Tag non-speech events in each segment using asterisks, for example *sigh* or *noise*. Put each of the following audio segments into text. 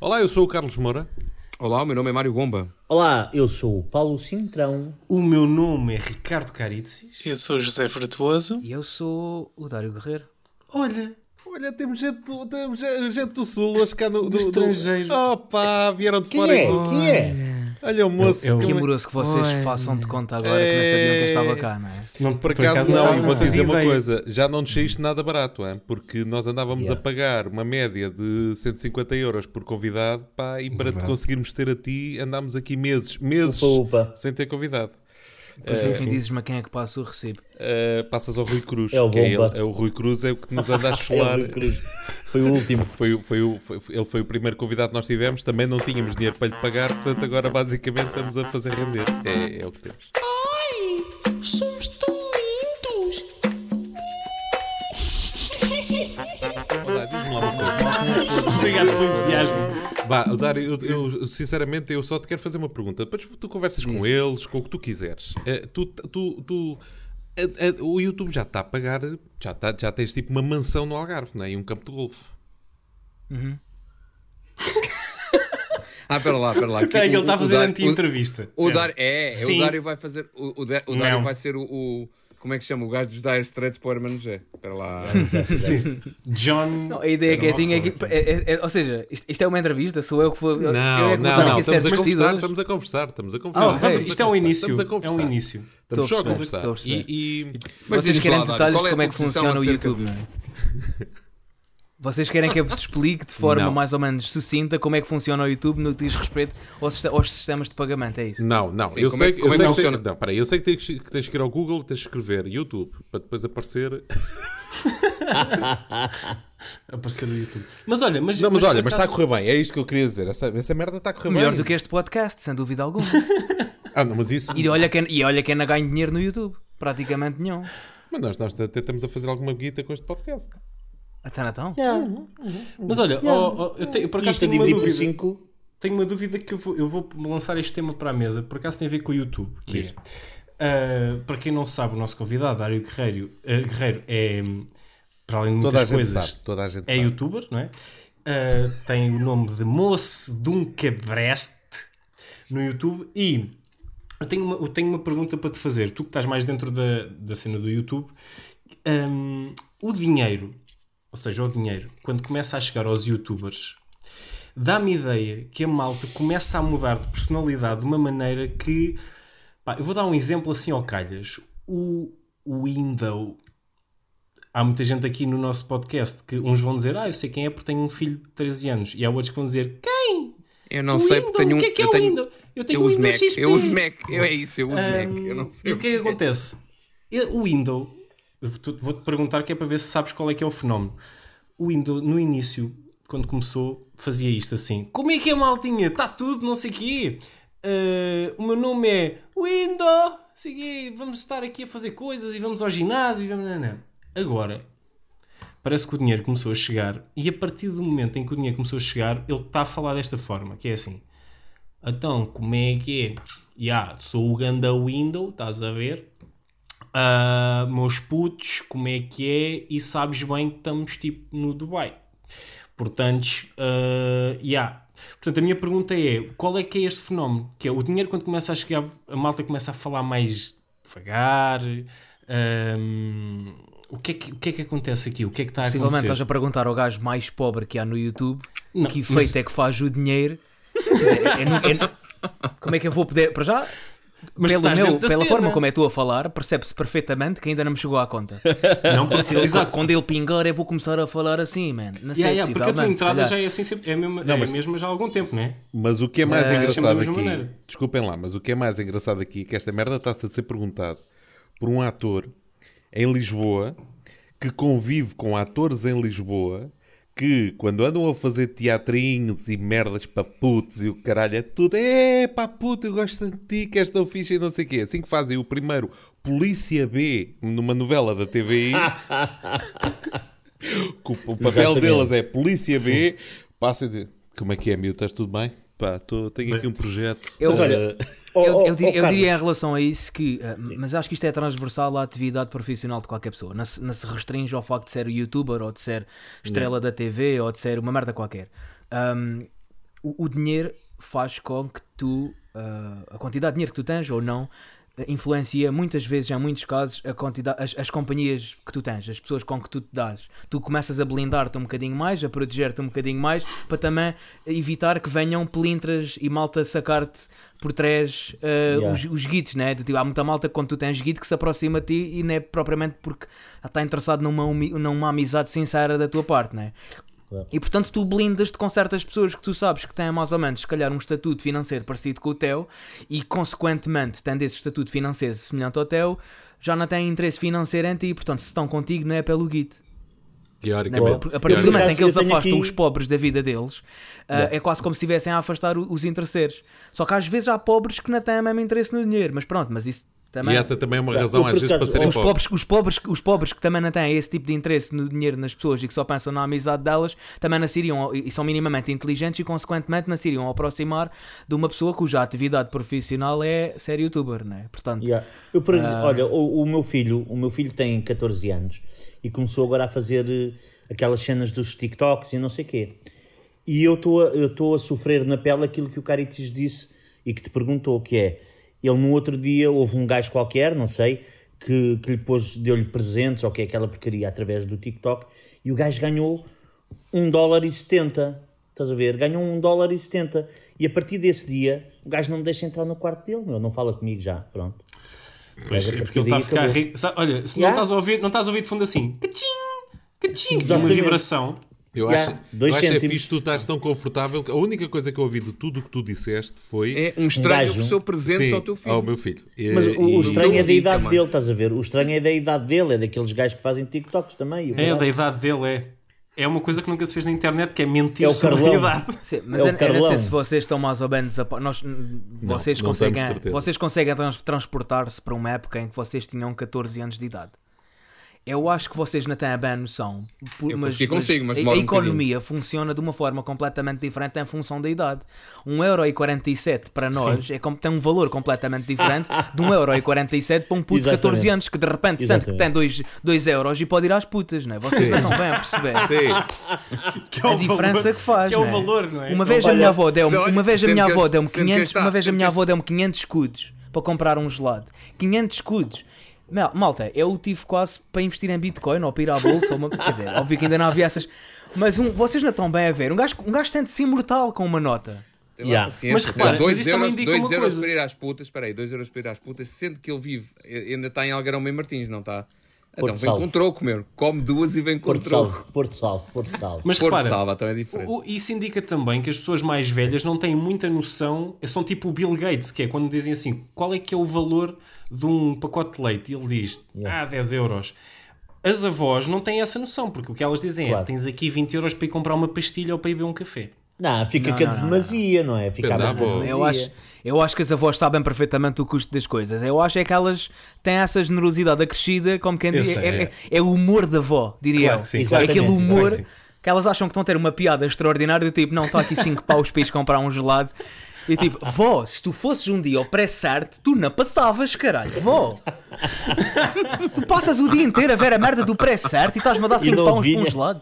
Olá, eu sou o Carlos Moura. Olá, o meu nome é Mário Gomba. Olá, eu sou o Paulo Cintrão. O meu nome é Ricardo Caritzis. Eu sou o José Frutuoso. E eu sou o Dário Guerreiro. Olha, Olha, temos gente do, temos gente do Sul hoje cá no, Do estrangeiro. Opa, vieram de Quem fora. é? Quem é? Olha o moço. Eu- eu- Que é- amoroso que vocês Oi. façam de conta agora que não sabiam que eu estava cá, não é? não, Por acaso não, não, e vou fazia dizer uma coisa, já não nos saíste nada barato, hein? porque nós andávamos Yeah. a pagar uma média de 150 euros por convidado, pá, e para te conseguirmos ter a ti, andámos aqui meses, meses Upa, upa. sem ter convidado. Sim, sim. Dizes-me a quem é que passa o recibo. Uh, passas ao Rui Cruz, É o que é, ele, é o Rui Cruz, é o que nos anda a *laughs* É o chular. Rui Cruz. Foi o último. *laughs* Foi, o- foi, o- foi- ele foi o primeiro convidado que nós tivemos, também não tínhamos dinheiro para lhe pagar, portanto agora basicamente estamos a fazer render. É, é o que temos. Somos Obrigado pelo entusiasmo. Vá, Dário, eu, eu, sinceramente eu só te quero fazer uma pergunta. Depois tu conversas com eles, com o que tu quiseres. Eh, tu, tu, tu- eh, eh, o YouTube já está a pagar, já, está, já tens tipo uma mansão no Algarve, não é? E um campo de golfe. Ah, espera lá, espera lá. Espera aí, que ele está a fazer anti-entrevista. O, o É. Dário, é, é, Sim. o Dário vai fazer. O, o, Dá- o Dário Não. vai ser o, o- Como é que se chama? O gajo dos Dire Straits para o Hermano José. Espera lá. *laughs* Sim. John. Não, a ideia que eu tinha é que. é- é- é- ou seja, isto, isto é uma entrevista, sou eu que vou. eu Não, é que vou não, não. aqui Estamos a conversar, estamos a conversar, estamos a conversar. Ah, ok. Estamos a Isto é um início. Estamos a É um conversar. início. Estamos só a conversar. E, e- Mas Vocês querem detalhes de é como é que funciona o YouTube, não é? *laughs* Vocês querem que eu vos explique de forma Não. mais ou menos sucinta como é que funciona o YouTube no que diz respeito aos, aos sistemas de pagamento, é isso? Não, não, Sim, eu como sei, é que- eu como é sei que que, funciona? tem- não, peraí, eu sei que tens, que tens que ir ao Google e tens de escrever YouTube para depois aparecer. *laughs* Aparecer no YouTube. Mas olha, mas. Não, mas olha, por mas está a acaso- correr bem, é isto que eu queria dizer. Essa, essa merda está a correr Melhor bem. do que este podcast, sem dúvida alguma. *laughs* Ah, não, mas isso. E olha quem, e olha quem ainda ganha dinheiro no YouTube. Praticamente nenhum. Mas nós, nós até estamos a fazer alguma guita com este podcast. Até Natal? Mas olha, ó, ó, eu, tenho, por acaso a tenho uma por dúvida. 5. Tenho uma dúvida que eu vou, eu vou lançar este tema para a mesa. Por acaso tem a ver com o YouTube. Que é, ah, para quem não sabe, o nosso convidado, Dário Guerreiro, ah, Guerreiro é, para além de Toda a muitas gente coisas, sabe. Toda a gente é sabe. youtuber, não é? Ah, tem o nome de Moço de um Cabreste no YouTube e eu tenho, uma, eu tenho uma pergunta para te fazer. Tu que estás mais dentro da, da cena do YouTube, hum, o dinheiro, ou seja, o dinheiro, quando começa a chegar aos youtubers, dá-me ideia que a malta começa a mudar de personalidade de uma maneira que. pá, eu vou dar um exemplo assim ao calhas. O, Window. Há muita gente aqui no nosso podcast que uns vão dizer, ah, eu sei quem é porque tenho um filho de 13 anos, e há outros que vão dizer, quem? Eu não o sei Windows, porque tenho um. o que é que é eu o tenho, Windows? Eu tenho eu uso Windows Mac. XP. Eu uso Mac. Eu, é isso, eu uso Mac. Hum, Eu não sei. E o que é que acontece? O Windows, tu- vou-te perguntar que é para ver se sabes qual é que é o fenómeno. O Windows, no início, quando começou, fazia isto assim: Como é que é, maltinha? Está tudo, não sei o quê. Ah, o meu nome é Windows, vamos estar aqui a fazer coisas e vamos ao ginásio. E vamos... não, não. Agora, parece que o dinheiro começou a chegar e a partir do momento em que o dinheiro começou a chegar, ele está a falar desta forma, que é assim. Então, como é que é? Ya, sou o ganda window, estás a ver? Ah, meus putos, como é que é? E sabes bem que estamos tipo no Dubai. Portanto, ah, ya. Portanto, a minha pergunta é: qual é que é este fenómeno? Que é o dinheiro quando começa a chegar, a malta começa a falar mais devagar. ahm, o, que é que, o que é que acontece aqui? O que é que está a Possivelmente acontecer? estás a perguntar ao gajo mais pobre que há no YouTube Não, que mas- efeito é que faz o dinheiro. É- é é *laughs* como é que eu vou poder. Para já, Mas pelo meu- pela cena. forma como é estou a falar, percebe-se perfeitamente que ainda não me chegou à conta. *laughs* Não, ele- exato. Quando ele pingar, eu vou começar a falar assim, man. Não sei, Yeah, yeah, porque a tua entrada já é assim, sempre- é, mesmo, Não, é mas- mesmo já há algum tempo, não é? Mas o que é mais Mas- engraçado aqui, maneira. desculpem lá, mas o que é mais engraçado aqui é que esta merda está-se a ser perguntado por um ator em Lisboa que convive com atores em Lisboa que quando andam a fazer teatrinhos e merdas para putos e o caralho é tudo, é pá puto, eu gosto de ti, que és tão fixe e não sei o quê. Assim que fazem o primeiro Polícia B numa novela da TVI, *laughs* o, papel Exatamente. deles é Polícia B, passa de como é que é, miúdo, estás tudo bem? Pá, tô, tenho aqui um projeto. Eu, Mas olha, Eh, eu, ó- eu diria, ó, eu diria em relação a isso que, eh, mas acho que isto é transversal à atividade profissional de qualquer pessoa. Não se, não se restringe ao facto de ser youtuber ou de ser estrela da TV ou de ser uma merda qualquer. Ahm, o, o dinheiro faz com que tu, ah, a quantidade de dinheiro que tu tens ou não, influencia muitas vezes, em muitos casos, a quantidade, as, as companhias que tu tens, as pessoas com que tu te dás. Tu começas a blindar-te um bocadinho mais, a proteger-te um bocadinho mais, para também evitar que venham pelintras e malta sacar-te por trás ah, Yeah. os, os guitos, né? Do tipo, há muita malta quando tu tens guito que se aproxima de ti e não é propriamente porque está interessado numa, numa amizade sincera da tua parte, né? Claro. E portanto tu blindas-te com certas pessoas que tu sabes que têm mais ou menos, se calhar, um estatuto financeiro parecido com o teu e, consequentemente, tendo esse estatuto financeiro semelhante ao teu, já não têm interesse financeiro em ti e, portanto, se estão contigo, não é pelo guito. Né? Teoricamente. A partir do momento em que eles afastam aqui- os pobres da vida deles, Yeah. é quase como se estivessem a afastar os interesseiros. Só que às vezes há pobres que não têm o mesmo interesse no dinheiro, mas pronto, mas isso também. E essa também é uma Eu, razão, às vezes, para serem os pobres. pobres, os, pobres, os pobres que também não têm esse tipo de interesse no dinheiro nas pessoas e que só pensam na amizade delas, também nasceriam e são minimamente inteligentes e, consequentemente, nasceriam a aproximar de uma pessoa cuja atividade profissional é ser youtuber, né? Portanto, Yeah. Eu, por exemplo, Ah. olha, o, o meu filho, o meu filho tem 14 anos e começou agora a fazer eh, aquelas cenas dos TikToks e não sei quê. E eu estou a- eu estou a sofrer na pele aquilo que o Caritis disse e que te perguntou, que é, ele no outro dia houve um gajo qualquer, não sei, que, que lhe pôs, deu-lhe presentes ou que é aquela porcaria através do TikTok e o gajo ganhou 1 dólar e 70. Estás a ver? Ganhou 1 dólar e 70. E a partir desse dia, o gajo não me deixa entrar no quarto dele, meu, não fala comigo já, pronto. Pois, é porque ele está a ficar acabou. rico. Olha, se Yeah. não estás a ouvir, não estás a ouvir de fundo assim, cachim, cachim, uma vibração. Eu Yeah, acho, dois eu acho é fixe tu estás tão confortável. que A única coisa que eu ouvi de tudo o que tu disseste foi É um estranho gajo. ofereceu presentes Sim, ao teu filho. ao meu filho. Mas E- o, o e- estranho é da idade também. dele, estás a ver? O estranho é da idade dele, é daqueles gajos que fazem TikToks também. o É, da idade dele, é. É uma coisa que nunca se fez na internet, que é mentir É o sobre a Carlão. idade. Sim, mas É o eu, eu não sei se vocês estão mais ou menos a, nós, vocês não conseguem, vocês conseguem trans- transportar-se para uma época em que vocês tinham 14 anos de idade. Eu acho que vocês não têm bem a noção. por- Eu consegui consigo, mas a, a um economia funciona de uma forma completamente diferente em função da idade. 1,47€ para nós é como, tem um valor completamente diferente de *laughs* 1,47€ para um puto de 14 Exatamente. anos que de repente sente que tem 2, 2 euros e pode ir às putas, não é? Vocês não estão bem a perceber *laughs* Sim, Que é a diferença valor- que faz. Que é o não valor, não é? Uma vez a minha avó deu-me, uma vez a minha avó deu-me sendo que 500, este uma vez a minha avó deu-me 500 escudos para comprar um gelado. 500 escudos. Mal- Malta, eu tive quase para investir em Bitcoin ou para ir à bolsa, ou uma, quer dizer, óbvio que ainda não havia essas, mas um- vocês não estão bem a ver. Um gajo, um gajo sente-se imortal com uma nota. Yeah. paciência, Mas repara, dois mas isto também euros, indica dois euros para ir às putas, espera aí, 2 euros para ir às putas, sendo que ele vive, ainda está em Algarão e Martins, não está? Então Porto vem Salvo. com troco, meu. Come duas e vem com Porto troco. Salvo, Porto Salvo, Porto Salvo. Mas Porto repara, Salva também é diferente. o- isso indica também que as pessoas mais velhas não têm muita noção, são tipo o Bill Gates, que é quando dizem assim, qual é que é o valor de um pacote de leite? E ele diz, ah, 10 euros. As avós não têm essa noção, porque o que elas dizem Claro. é, tens aqui 20 euros para ir comprar uma pastilha ou para ir beber um café. Não, fica Não, com a não, não, demasia, não é? Fica a avó. Eu acho, eu acho que as avós sabem perfeitamente o custo das coisas. Eu acho é que elas têm essa generosidade acrescida, como quem diz, é, é. é- é o humor da avó, diria Claro eu. que sim, é claro aquele humor claro que elas acham que estão a ter uma piada extraordinária, do tipo, não, está aqui 5 paus para ires comprar um gelado. E tipo, vó, se tu fosses um dia ao pré-sarte, tu não passavas, caralho, vó. *laughs* tu passas o dia inteiro a ver a merda do pré-sarte e estás-me a dar E 5 não paus para um gelado.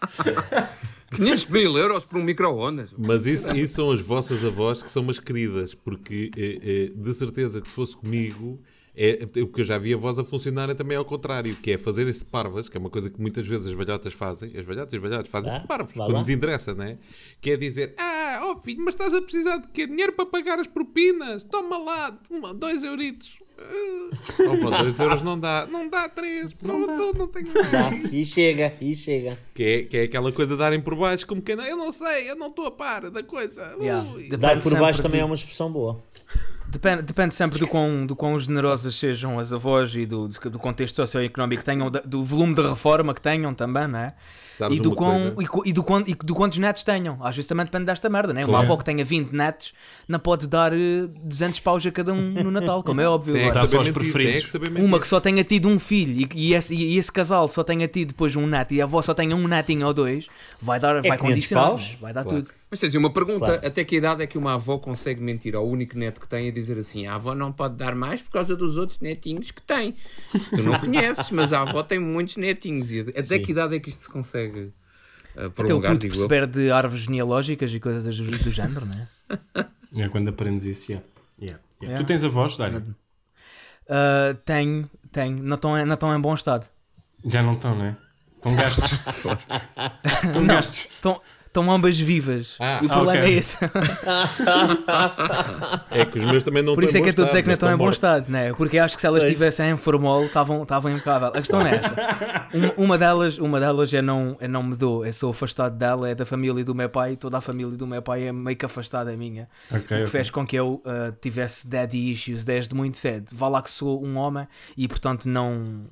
*laughs* 500 mil euros por um micro-ondas. mas isso, isso são as vossas avós que são umas queridas, porque eh, eh, de certeza que se fosse comigo, é, o que eu já vi a voz a funcionar é também ao contrário, que é fazer-se parvas, que é uma coisa que muitas vezes as velhotas fazem, as velhotas e os velhotes fazem-se Ah, parvos, vá quando lá. nos interessa, não é? Que é dizer, ah, ó filho, mas estás a precisar de quê? Dinheiro para pagar as propinas? Toma lá, uma, dois euritos. Opa, dois euros não dá, não dá três, pronto, não tenho Dá, e chega, e chega. que é, que é aquela coisa de darem por baixo, como quem não, eu não sei, eu não estou a par da coisa. Yeah. Dar por baixo também do- é uma expressão boa. Depende, depende sempre do quão, do quão generosas sejam as avós e do, do contexto socioeconómico que tenham, do volume de reforma que tenham também, não é? Sabes E do, quão, e, e do quão- e do quantos netos tenham. Às vezes também depende desta merda, né? Uma Claro. avó que tenha 20 netos não pode dar eh, 200 paus a cada um no Natal, como é óbvio. Tem que saber mentir, preferidos. tem que uma que só tenha tido um filho e, e esse, e esse casal só tenha tido depois um neto e a avó só tenha um netinho ou dois, vai dar, vai 500 condicionar, paus? vai dar Claro. tudo. Mas tens uma pergunta: Claro. até que idade é que uma avó consegue mentir ao único neto que tem e dizer assim: a avó não pode dar mais por causa dos outros netinhos que tem? Tu não *laughs* conheces, mas a avó tem muitos netinhos. E até que idade é que isto se consegue? a Até o prolongar, puto perceber de árvores genealógicas e coisas do, do género, não é? *laughs* É quando aprendes isso, yeah. Yeah, yeah. Yeah. Tu tens avós, Dário? Ah, tenho, tenho. Não estão em- não estão em bom estado. Já não estão, não é? Estão gastos. *laughs* Estão gastos. Estão, estão ambas vivas. Ah, e o problema ok. é esse. É que os meus também não Por isso é que eu estou a dizer que não estão em bom estado, né? Porque acho que se elas estivessem em formol, estavam estavam impecável. A questão é essa. *laughs* Uma, uma delas, uma delas eu, não, eu não me dou, eu sou afastado dela, é da família do meu pai, toda a família do meu pai é meio que afastada minha. Ok, O que ok. fez com que eu ah, tivesse daddy issues desde muito cedo. Vá lá que sou um homem e portanto não.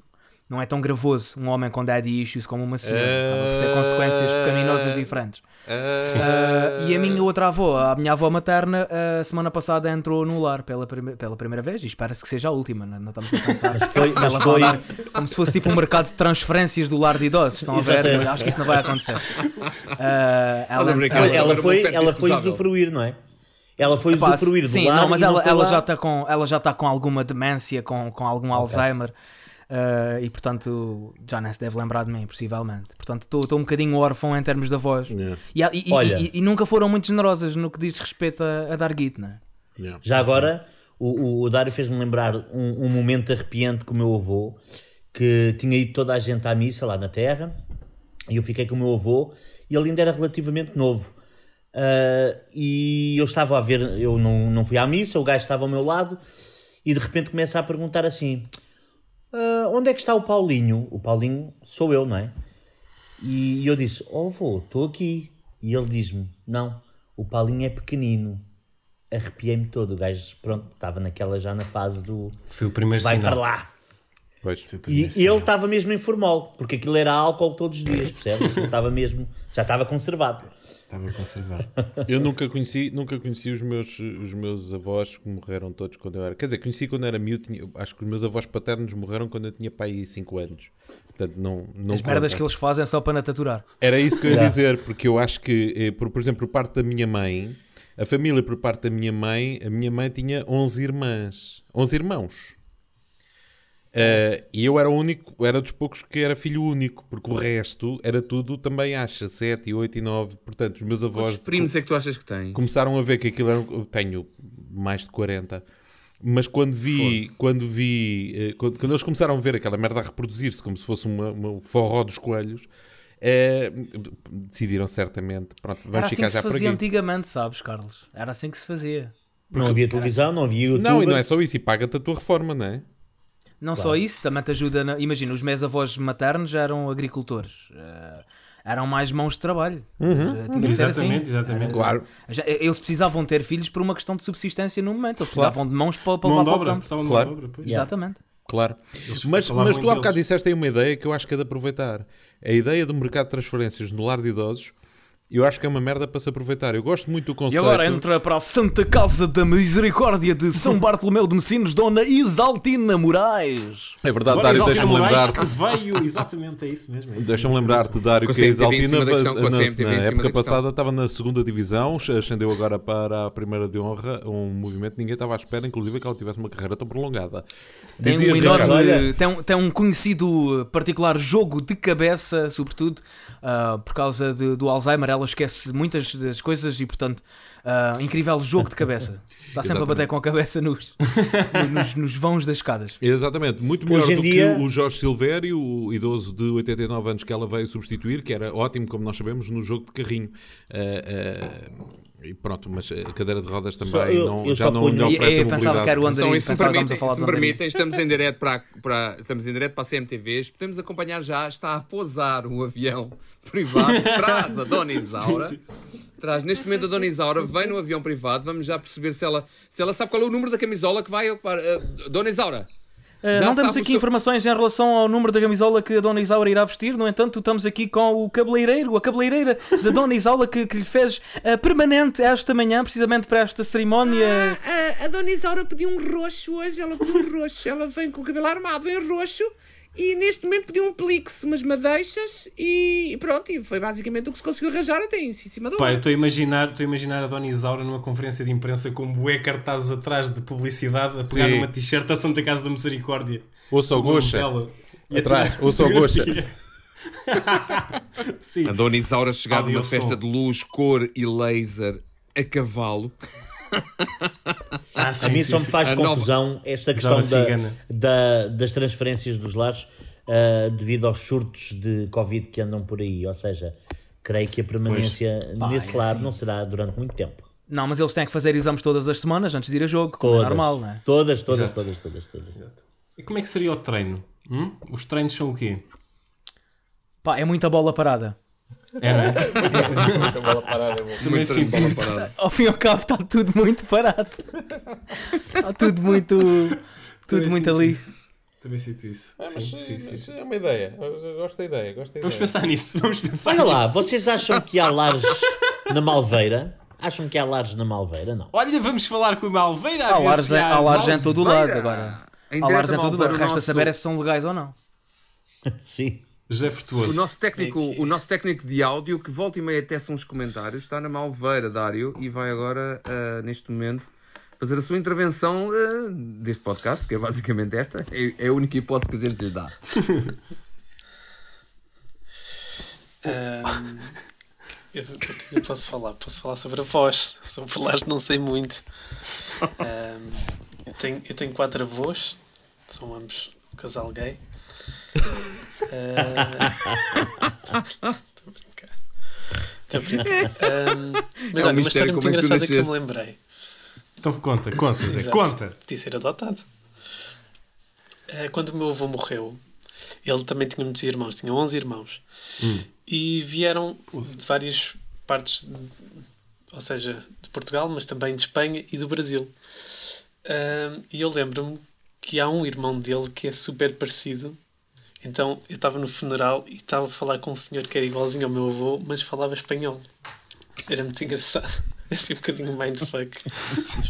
Não é tão gravoso um homem com daddy issues como uma senhora. Acaba por ter consequências pecaminosas diferentes. Ah, e a minha outra avó, a minha avó materna, a semana passada entrou no lar pela, prime- pela primeira vez e espera-se que seja a última, não, não estamos a pensar. Foi, mas foi, vai dar como se fosse tipo um mercado de transferências do lar de idosos. Estão a ver? Exatamente. Acho que isso não vai acontecer. Ah, ela, ela- Ela ela foi, ela foi usufruir, não é? Ela foi usufruir do sim, lar não, mas ela, foi ela já está com, ela já está com alguma demência, com, com algum Alzheimer. Ah, e portanto já nem se deve lembrar de mim, possivelmente. Portanto, estou um bocadinho órfão em termos de avós. Yeah, E, e- e- Olha. e- e nunca foram muito generosas no que diz respeito a, a dar guito, não é? yeah. Já agora, o, o, Dário fez-me lembrar um, um momento arrepiante com o meu avô, que tinha ido toda a gente à missa lá na terra, e eu fiquei com o meu avô, e ele ainda era relativamente novo. Ah, e eu estava a ver, eu não, não fui à missa, o gajo estava ao meu lado, e de repente começa a perguntar assim: "Ah, onde é que está o Paulinho? O Paulinho sou eu, não é? E eu disse: Oh, avô, estou aqui. E ele diz-me: Não, o Paulinho é pequenino. Arrepiei-me todo. O gajo, pronto, estava naquela já na fase do Foi o primeiro vai sinal. para lá. Pois. Foi o E, primeiro e sinal. ele estava mesmo em formol, porque aquilo era álcool todos os dias, percebe? Aquilo estava mesmo, já estava conservado. Estava conservado. Eu nunca conheci, nunca conheci os meus, os meus avós que morreram todos quando eu era. Quer dizer, conheci quando era miúdo, tinha- acho que os meus avós paternos morreram quando eu tinha pai 5 anos. Portanto, não, não As merdas conta. que eles fazem só para nataturar. Era isso que eu ia Yeah. dizer, porque eu acho que, eh, por, por exemplo, por parte da minha mãe, a família por parte da minha mãe, a minha mãe tinha 11 irmãs, 11 irmãos. Eh, e eu era o único, era dos poucos que era filho único, porque o resto era tudo também acha, 7, 8 e 9. Portanto, os meus avós Quantos primos é que tu achas que tem? começaram a ver que aquilo era. Eu tenho mais de 40. Mas quando vi, quando vi, eh, quando, quando eles começaram a ver aquela merda a reproduzir-se como se fosse uma, uma forró dos coelhos, eh, decidiram certamente, pronto, vamos Era assim ficar que se já por fazia antigamente, sabes, Carlos? Era assim que se fazia. Não havia televisão, não havia YouTube. Não, e não é só isso, e paga-te a tua reforma, não é? Não só isso, também te ajuda. Na... Imagina, os meus avós maternos eram agricultores. eh, eram mais mãos de trabalho. Eh, tinha Exatamente, assim. exatamente. Claro. Já- Eles precisavam ter filhos por uma questão de subsistência no momento. Eles precisavam de mãos para, para Mão levar de para o obra, campo. precisavam de Claro. mão de obra, pois. Exatamente. Claro. Mas, mas tu há bocado disseste aí uma ideia que eu acho que é de aproveitar. A ideia do mercado de transferências no lar de idosos, eu acho que é uma merda para se aproveitar. Eu gosto muito do E conceito. agora entra para a Santa Casa da Misericórdia de São *laughs* Bartolomeu de Messinos, Dona Isaltina Moraes. É verdade, Agora, Dário, deixa-me Moraes lembrar-te. que veio, exatamente, é isso mesmo. é isso Deixa-me mesmo. lembrar-te, Dário, Com que a da questão, na, na cima época passada estava na segunda divisão, ascendeu agora para a primeira de honra, um movimento que ninguém estava à espera, inclusive que ela tivesse uma carreira tão prolongada. Tem um, enorme, tem, tem um conhecido particular jogo de cabeça, sobretudo uh, por causa de- do Alzheimer. Ela esquece muitas das coisas e, portanto, uh, incrível jogo de cabeça. *laughs* Está sempre a bater com a cabeça nos, nos, nos vãos das escadas. Exatamente, muito melhor do dia- que o Jorge Silvério, o idoso de 89 anos que ela veio substituir, que era ótimo, como nós sabemos, no jogo de carrinho. Ah, ah, e pronto, mas a cadeira de rodas também Só- eu- não- eu já não lhe oferece a eu pensava mobilidade. que era o André. Então, e se me permitem, estamos a falar se me permitem, estamos em direto para, para, estamos em direto para a CMTVs, podemos acompanhar já, está a pousar o avião *laughs* privado, traz a Dona Isaura, traz neste momento a Dona Isaura, vem no avião privado, vamos já perceber se ela, se ela sabe qual é o número da camisola que vai ocupar. Uh, Dona Isaura, Já não o aqui seu- informações em relação ao número da camisola que a Dona Isaura irá vestir, no entanto, estamos aqui com o cabeleireiro, a cabeleireira da *laughs* Dona Isaura que, que lhe fez uh, permanente esta manhã, precisamente para esta cerimónia. a, a Dona Isaura pediu um roxo hoje, ela pediu um roxo, ela vem com o cabelo armado em roxo e neste momento pediu um plix, umas madeixas e pronto, e foi basicamente o que se conseguiu arranjar até em cima do Pá, eu estou a imaginar, estou a imaginar a Dona Isaura numa conferência de imprensa com bué cartazes atrás de publicidade a pegar Sim. numa t-shirt da Santa Casa da Misericórdia. Ouça o Com o nome Goxa. dela. E Atrás, atrás, ouça o Goxa. *laughs* Sim. A Dona Isaura chegar Áudio numa som. festa de luz, cor e laser a cavalo. Ah, sim, A mim sim, só me faz A nova- confusão esta questão da, da- das transferências dos lares ah, devido aos surtos de Covid que andam por aí. Ou seja, creio que a permanência nesse é lar assim. não será durante muito tempo. Não, mas eles têm que fazer exames todas as semanas antes de ir a jogo, como Todas, é normal, não é? todas, todas, Exato. todas, todas, todas. E como é que seria o treino? Hum? Os treinos são o quê? Pá, é muita bola parada. É, não é? Muita bola parada, é bom. Também sinto isso. Ao fim e ao cabo está tudo muito parado. Está tudo muito. Tudo Também muito sinto ali. isso. Também sinto isso. Ah, sim, mas, sim, sim. mas é uma ideia. Eu gosto da ideia. Gosto da Vamos ideia. pensar nisso. *laughs* Vamos pensar Olha lá, nisso. vocês acham que há lares na Malveira? Acham que há lares na Malveira? Não. Olha, vamos falar com a Malveira. Há lares, se há lares em todo o lado Malveira. agora. Em Há lares em todo o lado. Malveira, o Resta nosso- saber é se são legais ou não. *laughs* Sim. José O nosso técnico, o nosso técnico de áudio, que volta e meia tece uns comentários, está na Malveira, Dário, e vai agora, ah, neste momento, fazer a sua intervenção ah, deste podcast, que é basicamente esta. É, é a única hipótese que a gente lhe dá. *laughs* Ahm, eu, eu posso falar, posso falar sobre avós. Sobre lares não sei muito. Ahm, eu, tenho, eu tenho quatro avós, são ambos um casal gay. Estou a brincar. Estou *laughs* a brincar. Ahm, mas É um olha, uma mistério história muito é que tu engraçada que eu me lembrei. Então conta, conta, Zé, conta. Podia ser adotado. Eh, Quando o meu avô morreu, ele também tinha muitos irmãos, tinha 11 irmãos. E vieram de várias partes, de- ou seja, de Portugal, mas também de Espanha e do Brasil. Ahm, e eu lembro-me que há um irmão dele que é super parecido. Então eu estava no funeral e estava a falar com um senhor que era igualzinho ao meu avô, mas falava espanhol. Era muito engraçado. *laughs* É assim um bocadinho mindfuck.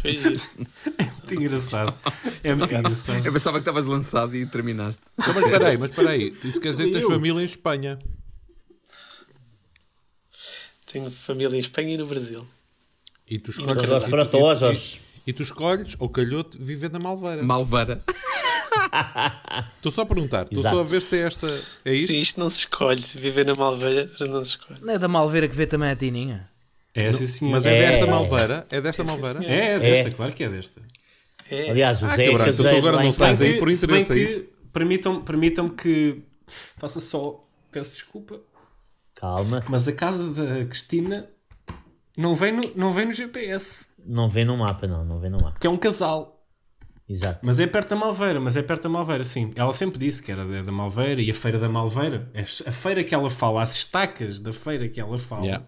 Foi isso. Muito engraçado. É muito engraçado. Eu pensava que estavas lançado e terminaste. Então, mas espera aí, mas espera aí. *laughs* Isso quer dizer que tens família em Espanha. Tenho família em Espanha e no Brasil. E tu escolhes, e, e tu escolhes, ou calhou-te, viver na Malveira. Malveira. Estou só a perguntar. Estou só a ver se é esta. É isto? Sim, isto não se escolhe. Viver na Malveira não se escolhe. Não é da Malveira que vê também a Tininha. É, sim, senhor. Mas é, É. desta Malveira? É desta Malveira? É, é desta, É. claro que é desta. É. Aliás, o Ah, Zé é cabrão, então tu agora não sais casa. aí por se interesse, é que isso? permitam, permitam que faça só, peço desculpa, Calma, mas a casa da Cristina não vem no, não vem no GPS, não vem no mapa, não, não vem no mapa. que é um casal. Exato. Mas é perto da Malveira, mas é perto da Malveira, sim. Ela sempre disse que era da, da Malveira e a feira da Malveira. A feira que ela fala, as estacas da feira que ela fala, Yeah.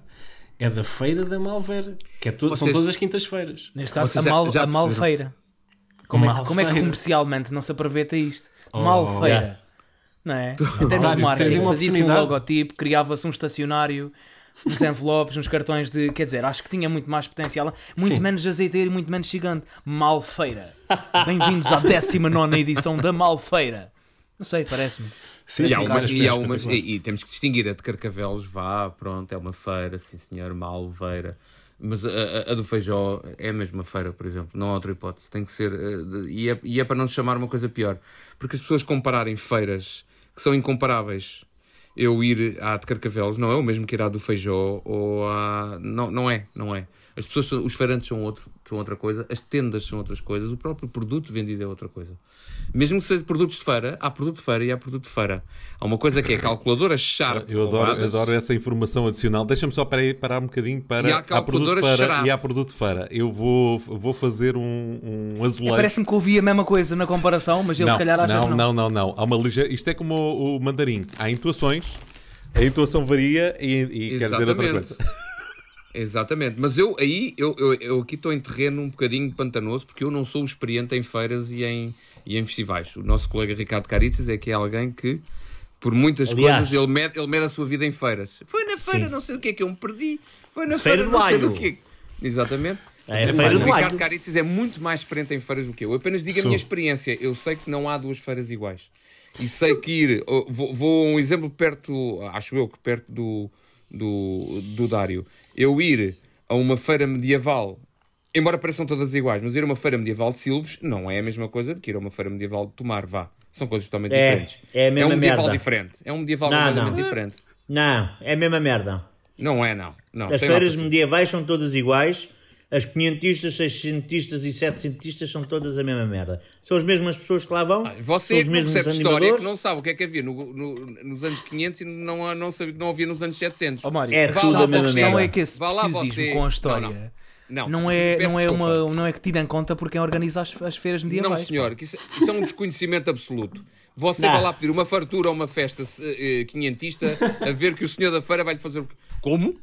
é da feira da Malveira, que é to- são Vocês- todas as quintas-feiras. Neste caso, Vocês a, já- mal, já a perceberam? Malfeira. Como é, que, como é que comercialmente não se aproveita isto? Oh, Malfeira. yeah. Não é? Em termos de marketing, fazia-se um logotipo, criava-se um estacionário, uns envelopes, uns cartões de. Quer dizer, acho que tinha muito mais potencial, muito Sim. menos azeiteiro e muito menos gigante. Malfeira. Bem-vindos à 19 edição da Malfeira. Não sei, parece-me. Sim, E há sim, umas, e, há umas e, e temos que distinguir a de Carcavelos, vá, pronto, é uma feira, sim senhor, Malveira. Mas a, a- a do Feijó é a mesma feira, por exemplo, não há outra hipótese. Tem que ser. eh, e, é, e é para não se chamar uma coisa pior. Porque as pessoas compararem feiras que são incomparáveis. Eu ir à de Carcavelos não é o mesmo que ir à do Feijó ou à. Não, não é, não é. As pessoas, são- os feirantes são, outro, são outra coisa, as tendas são outras coisas, o próprio produto vendido é outra coisa. Mesmo que seja produtos de feira, há produto de feira e há produto de feira. Há uma coisa que é calculadora Sharp. Eu adoro, roubadas. adoro essa informação adicional. Deixa-me só para aí parar um bocadinho para E há há produto calculadora de feira Xará. e há produto de feira. Eu vou, vou fazer um, um É, azulejo. Parece-me que ouvi a mesma coisa na comparação, mas ele não, se calhar acha não, que não. não, não, não. Há uma ligeira... Isto é como o, o mandarim. Há intuações, a intuação varia e, e quer dizer outra coisa. Exatamente, mas eu aí eu, eu, eu aqui estou em terreno um bocadinho pantanoso porque eu não sou experiente em feiras e em, e em festivais. O nosso colega Ricardo Caritzes é que é alguém que, por muitas Aliás- coisas, ele mede, ele mede a sua vida em feiras. Foi na feira, Sim. não sei o que é que eu me perdi. Foi na Feira feira, não sei do quê. Exatamente. É Epá, Feira o do Ricardo. Caritzes é muito mais experiente em feiras do que eu. Eu apenas digo a minha experiência. Eu sei que não há duas feiras iguais. E sei que ir. oh, Vou, vou a um exemplo perto, acho eu que perto do, do, do Dário. Eu ir a uma feira medieval, embora pareçam todas iguais, mas ir a uma feira medieval de Silves não é a mesma coisa do que ir a uma feira medieval de Tomar, vá. São coisas totalmente É, diferentes. é a mesma um medieval merda. diferente. É um medieval Não, completamente não. diferente. Não, é a mesma merda. Não é, não. não As feiras medievais são todas iguais. As quinhentistas, seiscentistas e setecentistas são todas a mesma merda. São as mesmas pessoas que lá vão. Ah, Você são é os não mesmos percebe história, que não sabe o que é que havia no- no- nos anos 500 e não, não sabia que não havia nos anos 700. Ó, Mário, É Vá tudo lá a mesma merda. é que esse Vá lá preciosismo você. com a Não, história Não, não, é, não, é desculpa. uma, não é que tido em conta por quem organiza as, as feiras Não, medievais. senhor, que isso, isso é um desconhecimento absoluto. Você Não. vai lá pedir uma fartura ou uma festa eh, quinhentista a ver que o senhor da feira vai lhe fazer o quê? Como?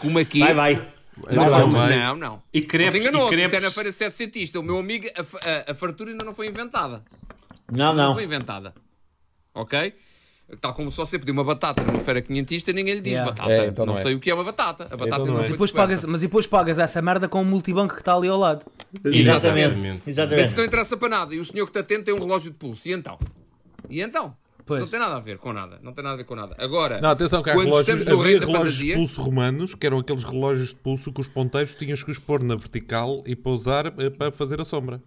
Como aqui? Vai, vai. Não, não. Não, não. E crepes, Você enganou-se, e isso é crepes. na feira 700. O meu amigo, a, a- a fartura ainda não foi inventada. Não, Não não. foi inventada. Ok? Tal como só você pedir uma batata numa feira quinhentista, ninguém lhe diz Yeah. batata. É, então não, não é. sei o que é uma batata. A batata Então ainda não não é. Mas foi depois, pagas, mas depois pagas essa merda com o multibanco que está ali ao lado. Exatamente. Mas Exatamente. isso não interessa para nada. E o senhor que está atento tem um relógio de pulso. E então? E então? Pois. Isso não tem nada a ver com nada. Não tem nada a ver com nada. Agora, Não, atenção que há quando relógios, estamos no havia relógios de fantasia... pulso romanos, que eram aqueles relógios de pulso que os ponteiros tinhas que os pôr na vertical e pousar eh, para fazer a sombra.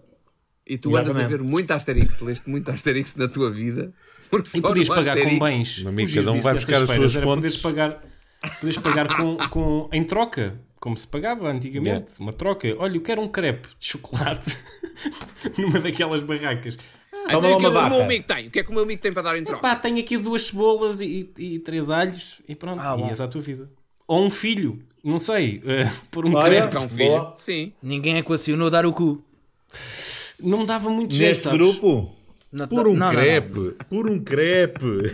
E tu andas a Exatamente. ver muito Asterix, leste muito Asterix na tua vida. Porque E só podias pagar Asterix- com bens. Meu amigo, cada um vai buscar as suas fontes. Poderes pagar, pagar com, com, em troca, como se pagava antigamente. Uma troca. Olha, eu quero um crepe de chocolate *laughs* numa daquelas barracas. Então, Toma o que é que o meu amigo tem? O que é que o meu amigo tem para dar em troca? Pá, tenho aqui duas cebolas e, e- e três alhos e pronto. Ah, e és à tua vida. Ou um filho, não sei, eh, *laughs* por um Olha, crepe. É um filho. Boa. Sim. Ninguém equacionou dar o cu. Não dava muito jeito, Neste sabes? grupo, Não- Por um não, não, não. crepe, por um crepe.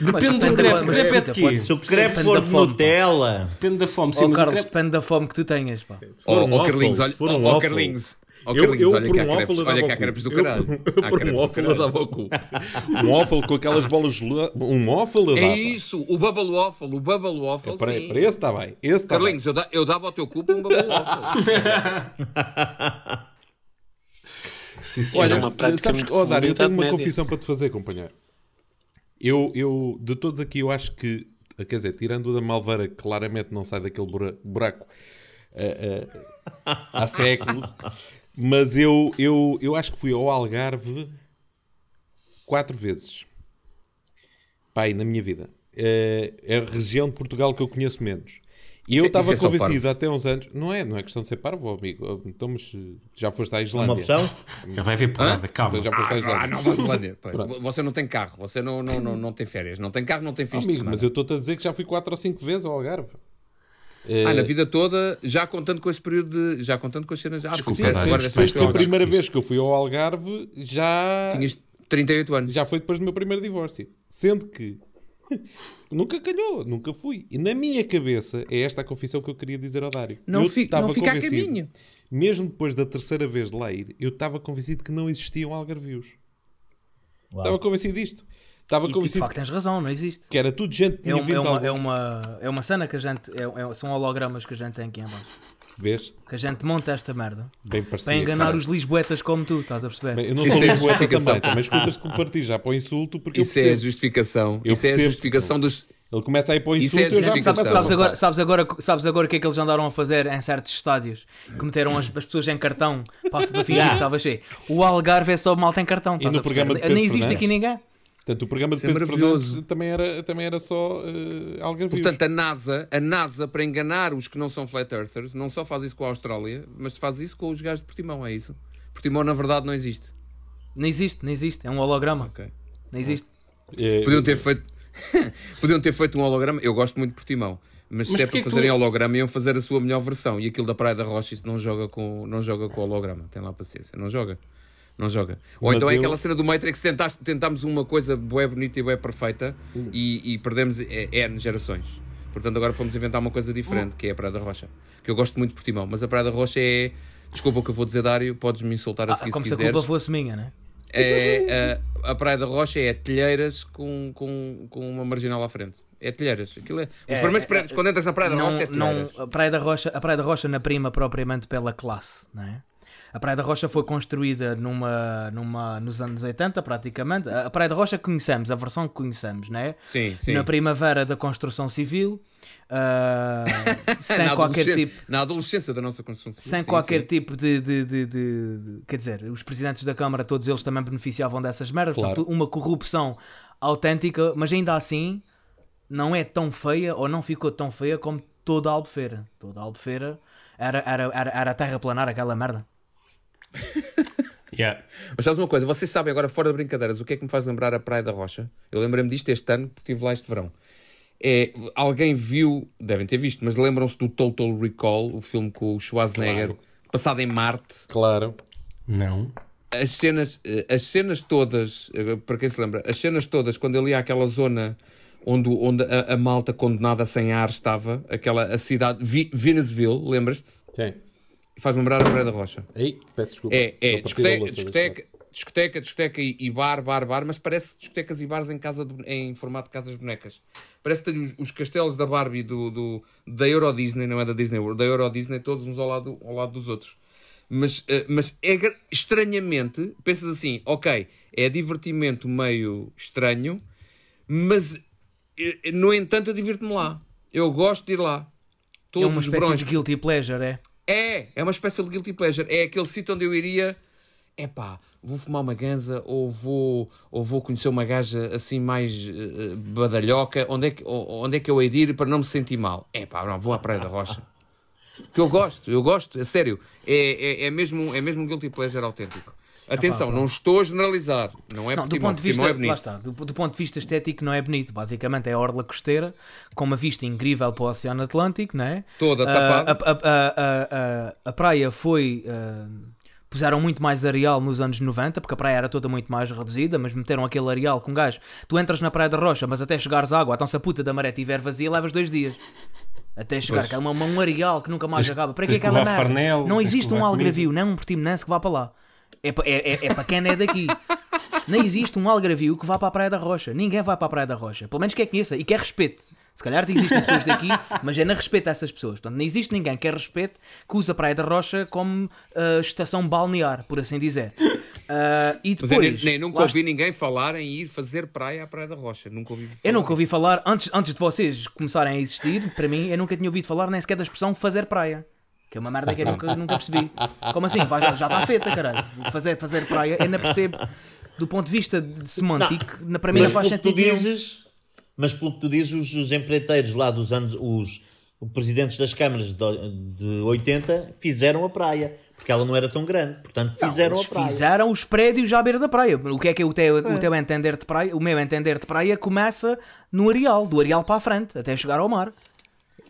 Depende do crepe. mas crepe é de escuta, quê? se o crepe for de. Nutella, Depende da fome. Sim, Ó mas o Carlos, crepe- depende da fome que tu tenhas, pá. Ó, waffle, Carlinhos, olha, waffle. Carlinhos. Ó, Eu, eu olha por que há um waffle eu olha dava que há crepes do caralho. eu por um caralho. dava o cu. Um waffle com aquelas bolas geladas. Um waffle eu dava. É isso, o Bubble Waffle, o Bubble Waffle, Para, sim. para esse está bem. Esse está bem. Carlinhos, eu, da- eu dava ao teu cu para um Bubble Waffle. *laughs* Sim, sim. Olha, É uma prática sabes, oh, Dário, eu tenho uma Idade confissão para te fazer, companheiro. Eu, eu, de todos aqui, eu acho que, quer dizer, tirando o da Malveira, que claramente não sai daquele bura- buraco eh, eh, há séculos, *laughs* mas eu, eu, eu acho que fui ao Algarve quatro vezes. Pai, na minha vida. É a região de Portugal que eu conheço menos. E eu é- estava é convencido parvo. até uns anos. Não é, não é questão de ser parvo, amigo. Então, mas eh, já foste à Islândia. uma opção. Já vai haver porrada, calma. Então já foste à Islândia. Ah, Nova. Pá, Pronto. Você não tem carro, você não, não, não, não tem férias, não tem carro, não tem fins de Amigo, mas eu estou-te a dizer que já fui 4 ou 5 vezes ao Algarve. Ah, na vida toda, já contando com este período de. Já contando com as cenas. Ah, Desculpa, Sim, sempre, agora a primeira vez que eu fui ao Algarve já, Tinhas 38 anos. já foi depois do meu primeiro divórcio. Sendo que *laughs* nunca calhou, nunca fui. E na minha cabeça é esta a confissão que eu queria dizer ao Dário. Não eu fi- estava não fica a caminho. Mesmo depois da terceira vez de lá ir, eu estava convencido que não existiam algarvios. Estava convencido disto. Estava E, e de convencido facto tens razão, não existe. que era tudo gente que É, tinha um- vindo é de uma, algum- é, uma, é uma cena que a gente. É, é- são hologramas que a gente tem aqui em baixo. Vês? Que a gente monta esta merda Bem parecido. para enganar os lisboetas como tu, estás a perceber? Bem, eu não Isso sou é lisboeta justificação. também, também escusas de compartilhar já para o insulto, porque Isso eu é a justificação. Eu Isso é a percebo, justificação dos. Ele começa a ir para o Isso é insulto e eu já a Sabes passar. agora, sabes, agora, sabes agora o que é que eles andaram a fazer em certos estádios? Que meteram as, as pessoas em cartão para, para fingir *laughs* que estava cheio. O Algarve é só malta em cartão. estás no a programa de Pedro Nem existe Fernandes? aqui ninguém. Portanto, o programa de Isso é Pedro. Fernandes também era, também era só uh, algarvios. Portanto, a NASA, a NASA, para enganar os que não são flat earthers, não só faz isso com a Austrália, mas faz isso com os gajos de Portimão, é isso? Portimão, na verdade, não existe. Não existe, não existe. É um holograma. Ok. Não existe. Eh, Podiam ter feito. *laughs* Podiam ter feito um holograma. Eu gosto muito de Portimão. Mas, Mas se é para fazerem tu- holograma, iam fazer a sua melhor versão. E aquilo da Praia da Rocha, isso não joga com, não joga com holograma. Tem lá paciência. Não joga. Não joga. Ou Mas então é eu- aquela cena do Matrix, tentaste, tentámos uma coisa bué bonita e bué perfeita e, e perdemos é, N gerações. Portanto, agora fomos inventar uma coisa diferente, que é a Praia da Rocha. Que eu gosto muito de Portimão. Mas a Praia da Rocha é... Desculpa o que eu vou dizer, Dário. Podes-me insultar a Ah, seguir como se a culpa fosse minha, né? é, a, a Praia da Rocha é telheiras com, com, com uma marginal à frente. É telheiras. Aquilo é, os É, primeiros é, prédios, quando entras na Praia da não, Rocha, é telheiras. não, a, Praia da Rocha, a Praia da Rocha na prima propriamente pela classe, não é? A Praia da Rocha foi construída numa, numa, nos anos 80, praticamente. A Praia da Rocha conhecemos, a versão que conhecemos, né? Sim, sim. Na primavera da construção civil, ah, *laughs* sem qualquer tipo. na adolescência da nossa construção civil. Sem sim, qualquer sim. tipo de, de- de- de- Quer dizer, os presidentes da Câmara, todos eles também beneficiavam dessas merdas. Claro. Portanto, uma corrupção autêntica, mas ainda assim não é tão feia ou não ficou tão feia como toda a Albufeira. Toda a Albufeira era, era, era, era terraplanar aquela merda. *laughs* Yeah. Mas sabes uma coisa, vocês sabem agora, fora de brincadeiras, o que é que me faz lembrar a Praia da Rocha? Eu lembrei-me disto este ano, porque estive lá este verão. É, alguém viu, devem ter visto, mas lembram-se do Total Recall, o filme com o Schwarzenegger, passado em Marte. Claro. Não. As cenas, eh, as cenas todas, eh, para quem se lembra, as cenas todas, quando ele ia àquela zona onde, onde a, a malta condenada sem ar estava, aquela a cidade, Vi, Venusville, lembras-te? Sim. Faz-me lembrar a Praia da Rocha. Aí, peço desculpa. É, é discoteca, louça discoteca, discoteca, discoteca e, e bar, bar, bar, mas parece discotecas e bares em, casa de- em formato de casas de bonecas. Parece que tem os, os castelos da Barbie do, do- da Euro Disney, não é da Disney World, da Euro Disney, todos uns ao lado, ao lado dos outros. Mas, eh, mas é estranhamente, pensas assim, ok, é divertimento meio estranho, mas eh, no entanto eu divirto-me lá. Eu gosto de ir lá. É Todos uma os espécie verões de guilty pleasure, é? É, é uma espécie de guilty pleasure. É aquele sítio onde eu iria. Epá, vou fumar uma ganza ou vou, ou vou conhecer uma gaja assim mais eh, badalhoca. Onde é, que, onde é que eu hei de ir para não me sentir mal? Epá, não, vou à Praia da Rocha. Que eu gosto, eu gosto, é sério. É, é, é, mesmo, é mesmo um guilty pleasure autêntico. Atenção, não estou a generalizar. Não é Não, do ponto de vista, Portimão é lá bonito. está, do, do ponto de vista estético não é bonito. Basicamente é a orla costeira com uma vista incrível para o Oceano Atlântico, não é? Toda Ah, tapada. a, a, a, a, praia foi. ah, puseram muito mais areal nos anos 90, porque a praia era toda muito mais reduzida, mas meteram aquele areal com gás. Tu entras na Praia da Rocha, mas até chegares à água, então se a puta da maré estiver vazia, levas dois dias. Até chegar, Pois. que é uma, um areal que nunca mais Tens- acaba. Para que tens que aquela merda? farnel, não existe um algravio, nem um portimonense que vá para lá. É, pa- é, é, é para quem é daqui. Nem existe um algravio que vá para a Praia da Rocha. Ninguém vai para a Praia da Rocha. Pelo menos quer conheça e quer respeito. Se calhar existem pessoas daqui, mas é na respeito a essas pessoas. Portanto, não existe ninguém que quer respeito que use a Praia da Rocha como ah, estação balnear, por assim dizer. Ah, e Mas eu depois. nem, nem nunca ouvi ninguém falar em ir fazer praia à Praia da Rocha. Nunca ouvi falar. Eu nunca ouvi falar, antes, antes de vocês começarem a existir, para mim, eu nunca tinha ouvido falar nem sequer da expressão fazer praia. Que é uma merda que eu nunca, nunca percebi. Como assim? Vai- já está feita, caralho. Fazer, fazer praia, eu não percebo. Do ponto de vista de semântico, na- para mim não faz tu sentido nenhum. dizes, mas pelo que tu dizes, os, os empreiteiros lá dos anos, os, os presidentes das câmaras de, de 80 fizeram a praia, porque ela não era tão grande, portanto fizeram Eles a praia. fizeram os prédios à beira da praia. O que é que é o teu, o teu entender de praia? O meu entender de praia começa no areal, do areal para a frente, até chegar ao mar.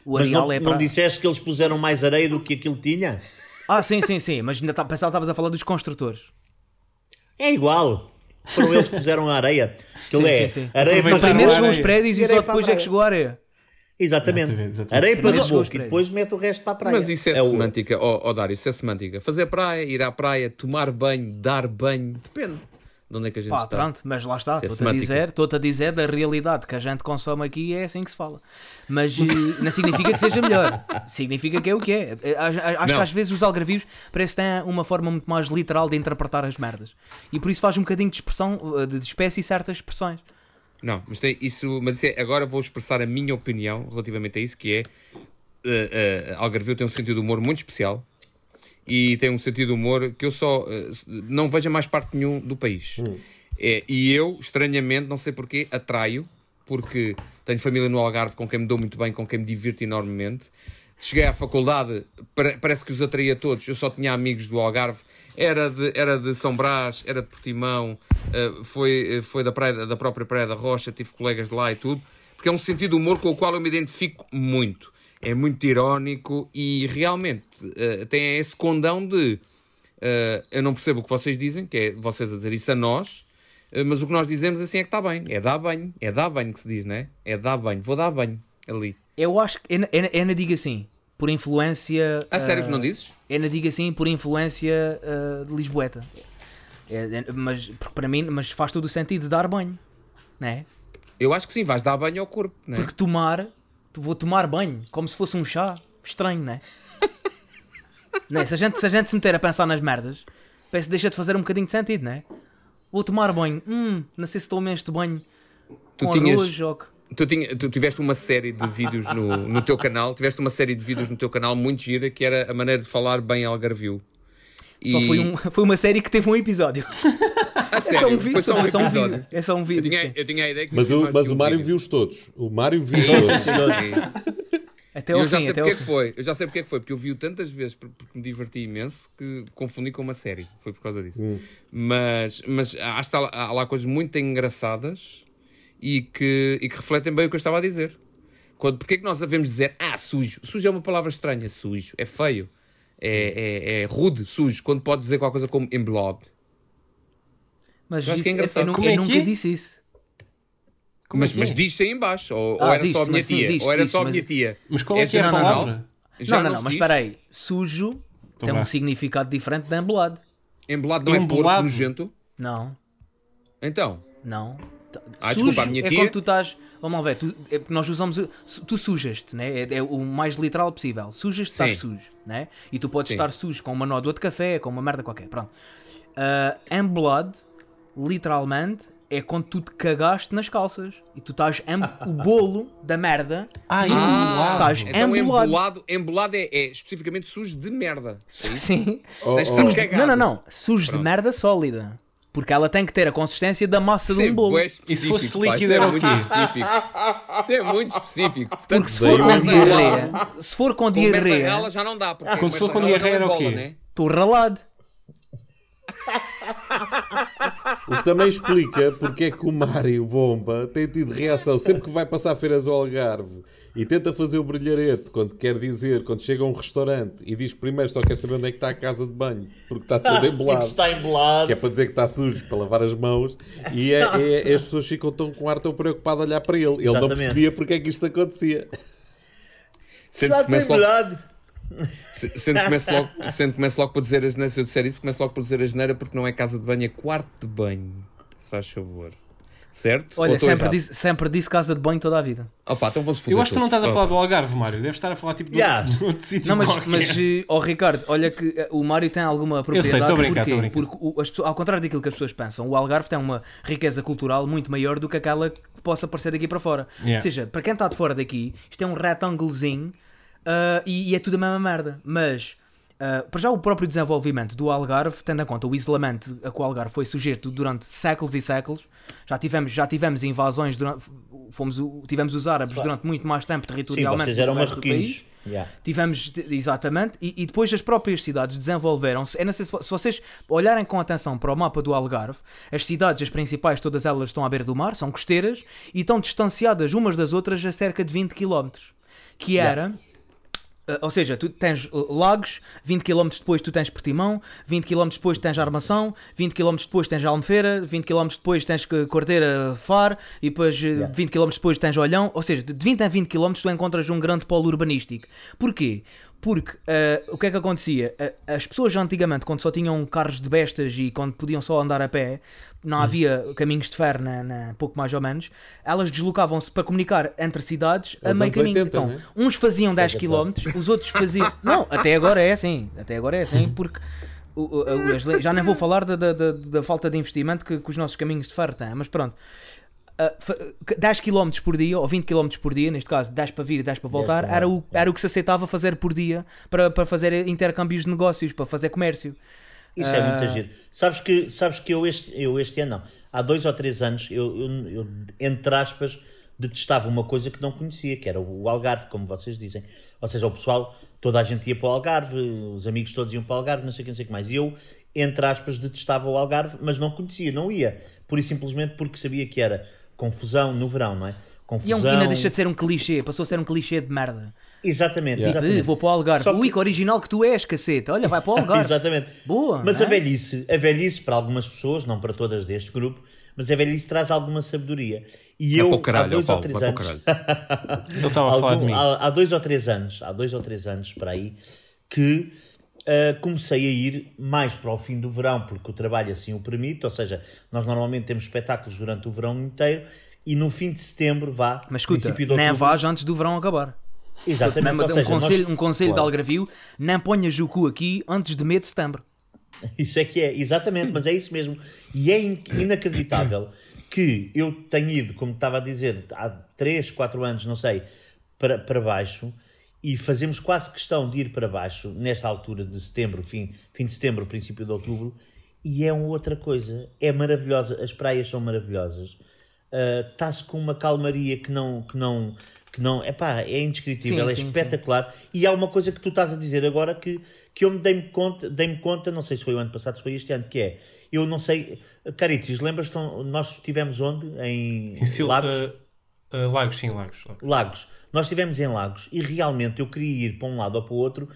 O Mas areal não, é não para... disseste que eles puseram mais areia do que aquilo tinha? Ah, sim, sim, sim. Mas ainda tá, pensava que estavas a falar dos construtores. É igual. Foram eles que puseram a areia. Aquilo Sim, é sim, sim. areia para Primeiro chegam os prédios e Areia só depois é que chegou a areia. Exatamente. Exatamente, exatamente. Areia para Mas o boca e depois mete o resto para a praia. Mas isso é, o- semântica, ó ó, Dário, isso é semântica. Fazer praia, ir à praia, tomar banho, dar banho, depende de onde é que a gente Pá, está. pronto, mas lá está, é estou-te a semântica. dizer, a dizer da realidade que a gente consome aqui é assim que se fala. Mas eh, não significa que seja melhor, significa que é o que é. Eh, Acho, acho que Não. às vezes os algravios parece que têm uma forma muito mais literal de interpretar as merdas. E por isso faz um bocadinho de expressão, eh, de espécie certas expressões. Não, mas tem isso, mas é- agora vou expressar a minha opinião relativamente a isso, que é uh, uh, Algarvio tem um sentido de humor muito especial e tem um sentido de humor que eu só uh, não vejo mais parte nenhum do país. É, e eu, estranhamente, não sei porquê, atraio, porque tenho família no Algarve com quem me dou muito bem, com quem me divirto enormemente. Cheguei à faculdade, pare- parece que os atraía todos. Eu só tinha amigos do Algarve. Era de, era de São Brás, era de Portimão, eh, foi, eh, foi da, praia, da própria Praia da Rocha, tive colegas de lá e tudo. Porque é um sentido de humor com o qual eu me identifico muito. É muito irónico e realmente eh, tem esse condão de eh, eu não percebo o que vocês dizem, que é vocês a dizer isso a nós, eh, mas o que nós dizemos assim é que está bem. É dar banho. É dar banho que se diz, não é? É dar banho. Vou dar banho ali. Eu acho que, eu não digo assim, por influência. A sério que não dizes? Não digo assim por influência de Lisboeta. É, é, mas, para mim, mas faz todo o sentido dar banho, não é? Eu acho que sim, vais dar banho ao corpo, não é? Porque tomar, vou tomar banho, como se fosse um chá, estranho, não é? *laughs* Não é? se, a gente, se a gente se meter a pensar nas merdas, parece que deixa de fazer um bocadinho de sentido, não é? Vou tomar banho. Hum, não sei se estou este banho Tu com tinhas- arroz ou... Tu, tinha- tu tiveste uma série de vídeos no, no teu canal, tiveste uma série de vídeos no teu canal muito gira que era a maneira de falar bem algarvio. E... Só foi, um- *laughs* foi uma série que teve um episódio. A *laughs* É só um vídeo. foi só um é só um episódio. vídeo. É só um Eu vídeo. tinha, sim. eu tinha a ideia que Mas, tinha o, mas que o um Mário viu-os todos. O Mário viu É todos. isso, é isso. Até eu já fim, sei até porque é que foi. Eu já sei porque é que foi, porque eu vi-o tantas vezes por- porque me diverti imenso que confundi com uma série. Foi por causa disso. Mas, mas acho que há, lá- há lá coisas muito engraçadas e que, e que refletem bem o que eu estava a dizer. Quando, porque é que nós devemos dizer, ah, sujo? Sujo é uma palavra estranha, sujo. É feio. É, é, é rude, sujo. Quando pode dizer qualquer coisa como in blood. Mas Eu acho que é engraçado. Eu, eu é que nunca é? disse isso. Como é mas, que mas é? diz-se aí em baixo. Ou, ou Ah, era só a minha tia. ou era diz-se, só a mas- minha tia. Mas qual é que é a não, não, não. palavra? Não, não, não, mas diz? espera aí. Sujo tem vá. um significado diferente de embolado. Embolado não é porco Embolado? nojento. Não, Então, não. Ah, desculpa, a minha é tia- quando tu estás. Vamos lá ver, tu, é porque nós usamos. Tu sujas-te, né? é, é o mais literal possível. Sujas-te, Sim. estás sujo, né? E tu podes Sim. estar sujo com uma nódoa de café, com uma merda qualquer. Pronto. Uh, embolado, literalmente, é quando tu te cagaste nas calças e tu estás. o *laughs* bolo da merda. Ah, tu embolado. estás então embolado. embolado, embolado é, é especificamente sujo de merda. É? Sim. Tens de oh. cagado. Não, não, não. Sujo de merda sólida. Porque ela tem que ter a consistência da massa de Isso é um bolo. bué E se fosse pá, líquido isso é era o muito quê? específico. Isso é muito específico. Portanto, Porque se for com diarreia, se for com diarreia, já não dá. Porque Quando se for com diarreia não era o quê? né? estou ralado. O que também explica porque é que o Mário Bomba tem tido reação sempre que vai passar feiras ao Algarve e tenta fazer o brilharete quando quer dizer, quando chega a um restaurante e diz primeiro só quer saber onde é que está a casa de banho porque está todo Porque embolado. está embolado. Que é para dizer que está sujo para lavar as mãos e é, é- as pessoas ficam tão com ar tão preocupado a olhar para ele. Ele não Exatamente. percebia porque é que isto acontecia. Começo tem logo, sendo que começo logo, sendo que começo logo por dizer a geneira, se eu disser isso, começo logo por dizer a geneira porque não é casa de banho, é quarto de banho. Se faz favor. Certo? Olha, sempre disse, sempre disse casa de banho toda a vida. Opa, então foder Eu acho que tu não estás a Oh. falar do Algarve, Mário. Deves estar a falar tipo de Yeah. de outro sítio Não, mas, qualquer. mas eh, ó Ricardo, olha que eh, o Mário tem alguma propriedade. estou a brincar, estou a brincar. Porque o- as ao contrário daquilo que as pessoas pensam, o Algarve tem uma riqueza cultural muito maior do que aquela que possa aparecer daqui para fora. Yeah. Ou seja, para quem está de fora daqui, isto é um retângulozinho ah, e, e é tudo a mesma merda. Mas, ah, para já, o próprio desenvolvimento do Algarve, tendo em conta o isolamento a que o Algarve foi sujeito durante séculos e séculos, já tivemos, já tivemos invasões, durante, fomos, tivemos os árabes durante muito mais tempo Sim, territorialmente. vocês do que eram marroquinos. Yeah. Tivemos, exatamente, e, e depois as próprias cidades desenvolveram-se. Sei se, se vocês olharem com atenção para o mapa do Algarve, as cidades, as principais, todas elas estão à beira do mar, são costeiras e estão distanciadas umas das outras a cerca de 20 km. Que era. Uh, ou seja, tu tens uh, lagos, 20 km depois tu tens Portimão, 20 km depois tens Armação, 20 km depois tens Almefeira, 20 km depois tens Corteira Far e depois uh, Yeah. 20 km depois tens Olhão. Ou seja, de 20 a 20 km tu encontras um grande polo urbanístico. Porquê? Porque uh, o que é que acontecia? Uh, as pessoas antigamente, quando só tinham carros de bestas e quando podiam só andar a pé, não havia caminhos de ferro, na, na- pouco mais ou menos, elas deslocavam-se para comunicar entre cidades a meio caminho. 80, então, né? uns faziam 10 km, os outros faziam. *laughs* Não, até agora é assim. Até agora é assim, porque o- o- o- as le- já nem vou falar da, da, da- da falta de investimento que, que os nossos caminhos de ferro têm, mas pronto. Ah, fa- 10 km por dia, ou 20 km por dia, neste caso 10 para vir e 10 para voltar, para era o, era o que se aceitava fazer por dia para, para fazer intercâmbios de negócios, para fazer comércio. Isso é muito giro. Sabes que, sabes que eu, este, eu este ano, não. Há dois ou três anos, eu, eu, eu, entre aspas, detestava uma coisa que não conhecia, que era o Algarve, como vocês dizem. Ou seja, o pessoal, toda a gente ia para o Algarve, os amigos todos iam para o Algarve, não sei o que, não sei o que mais. E eu, entre aspas, detestava o Algarve, mas não conhecia, não ia. Pura e simplesmente porque sabia que era confusão no verão, não é? E é Confusão. um, ainda deixa de ser um clichê, passou a ser um clichê de merda. Exatamente, Eh, exatamente. vou para o Algarve. Só que- O Ico original que tu és, cacete. Olha, vai para o *laughs* Algarve. Exatamente. Boa, Mas não a é? velhice, a velhice para algumas pessoas, não para todas deste grupo, mas a velhice traz alguma sabedoria. E Vai eu, para o caralho, há dois ou três anos, o *laughs* estava a falar de algum- mim. há, há dois ou três anos, há dois ou três anos para aí, que ah, comecei a ir mais para o fim do verão, porque o trabalho assim o permite, ou seja, nós normalmente temos espetáculos durante o verão inteiro, e no fim de setembro vá, Mas escuta, princípio de nem outubro, vais antes do verão acabar. Exatamente, ou um seja, nós- conselho, um conselho Claro. de Algarvio, não ponhas o cu aqui antes de meio de setembro. *laughs* Isso é que é, exatamente, mas é isso mesmo. E é in- inacreditável que eu tenha ido, como estava a dizer, há 3, 4 anos, não sei, para, para baixo e fazemos quase questão de ir para baixo nesta altura de setembro, fim, fim de setembro, princípio de outubro, e é uma outra coisa. É maravilhosa, as praias são maravilhosas. Ah, Está-se com uma calmaria que não. Que não que não, epá, é indescritível, Sim, é sim, sim. espetacular. E há uma coisa que tu estás a dizer agora que, que eu me dei-me conta, dei-me conta, não sei se foi o ano passado, se foi este ano, que é, eu não sei, Caritis, lembras-te, nós estivemos onde? Em, Em Sil- Lagos? ah, ah, Lagos, sim, Lagos. Lagos. Lagos. Nós estivemos em Lagos e realmente eu queria ir para um lado ou para o outro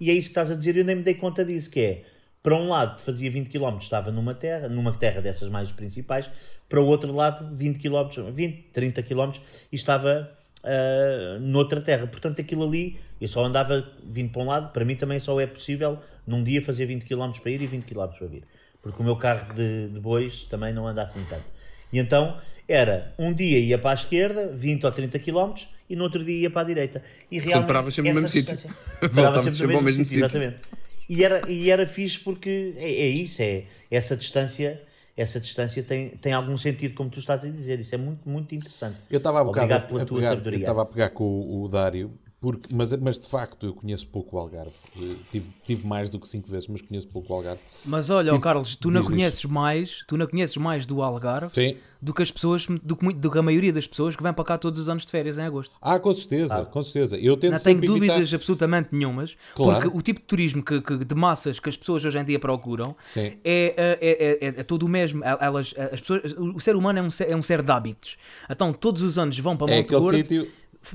e é isso que estás a dizer, eu nem me dei conta disso, que é, para um lado fazia 20 km, estava numa terra, numa terra dessas mais principais, para o outro lado 20 km, 20, 30 km e estava ah, noutra terra. Portanto, aquilo ali, eu só andava vindo para um lado, para mim também só é possível num dia fazer 20 km para ir e 20 km para vir. Porque o meu carro de, de bois também não anda assim tanto. E então era um dia ia para a esquerda, 20 ou 30 km, e no outro dia ia para a direita. E realmente. paravas sempre no mesmo sítio. *laughs* Parava sempre sempre no ao mesmo sítio, exatamente. E era, e era fixe porque é, é isso, é essa distância. Essa distância tem, tem algum sentido, como tu estás a dizer. Isso é muito, muito interessante. Eu estava a Obrigado a- pela a tua pegar, eu sabedoria. estava a pegar com o, o Dário, porque, mas, mas de facto eu conheço pouco o Algarve. Eh, Tive, tive mais do que cinco vezes, mas conheço pouco o Algarve. Mas olha, ó Carlos, tu não conheces mais, tu não conheces mais do Algarve Sim. do que as pessoas, do que, do que a maioria das pessoas que vêm para cá todos os anos de férias em agosto. Ah, com certeza, com certeza. Eu tento Não tenho dúvidas absolutamente nenhumas, Claro. porque o tipo de turismo que, que- de massas que as pessoas hoje em dia procuram Sim. é, é, é, é, é todo o mesmo. Elas, as pessoas, o ser humano é um ser, é um ser de hábitos. Então todos os anos vão para É Monte aquele Gordo, sítio...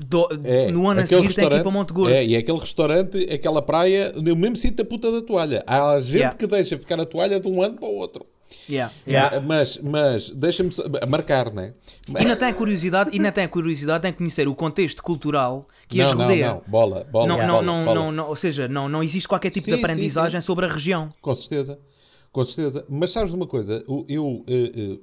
do- É, no ano a seguir tem que ir para Monte Gordo. É, e é aquele restaurante, aquela praia, no mesmo sítio da puta da toalha. Há gente Yeah. que deixa ficar a toalha de um ano para o outro. Yeah, Yeah. Mas, mas deixa-me marcar, não é? E ainda tem a curiosidade, ainda tem a curiosidade em conhecer o contexto cultural que as não, não, rodeia. não, bola, bola, Não, bola, não, não, bola. não, não- ou seja, não, não existe qualquer tipo Sim, de sim, aprendizagem sobre a região. Com certeza, com certeza. Mas sabes de uma coisa? O- Eu, eh, eh,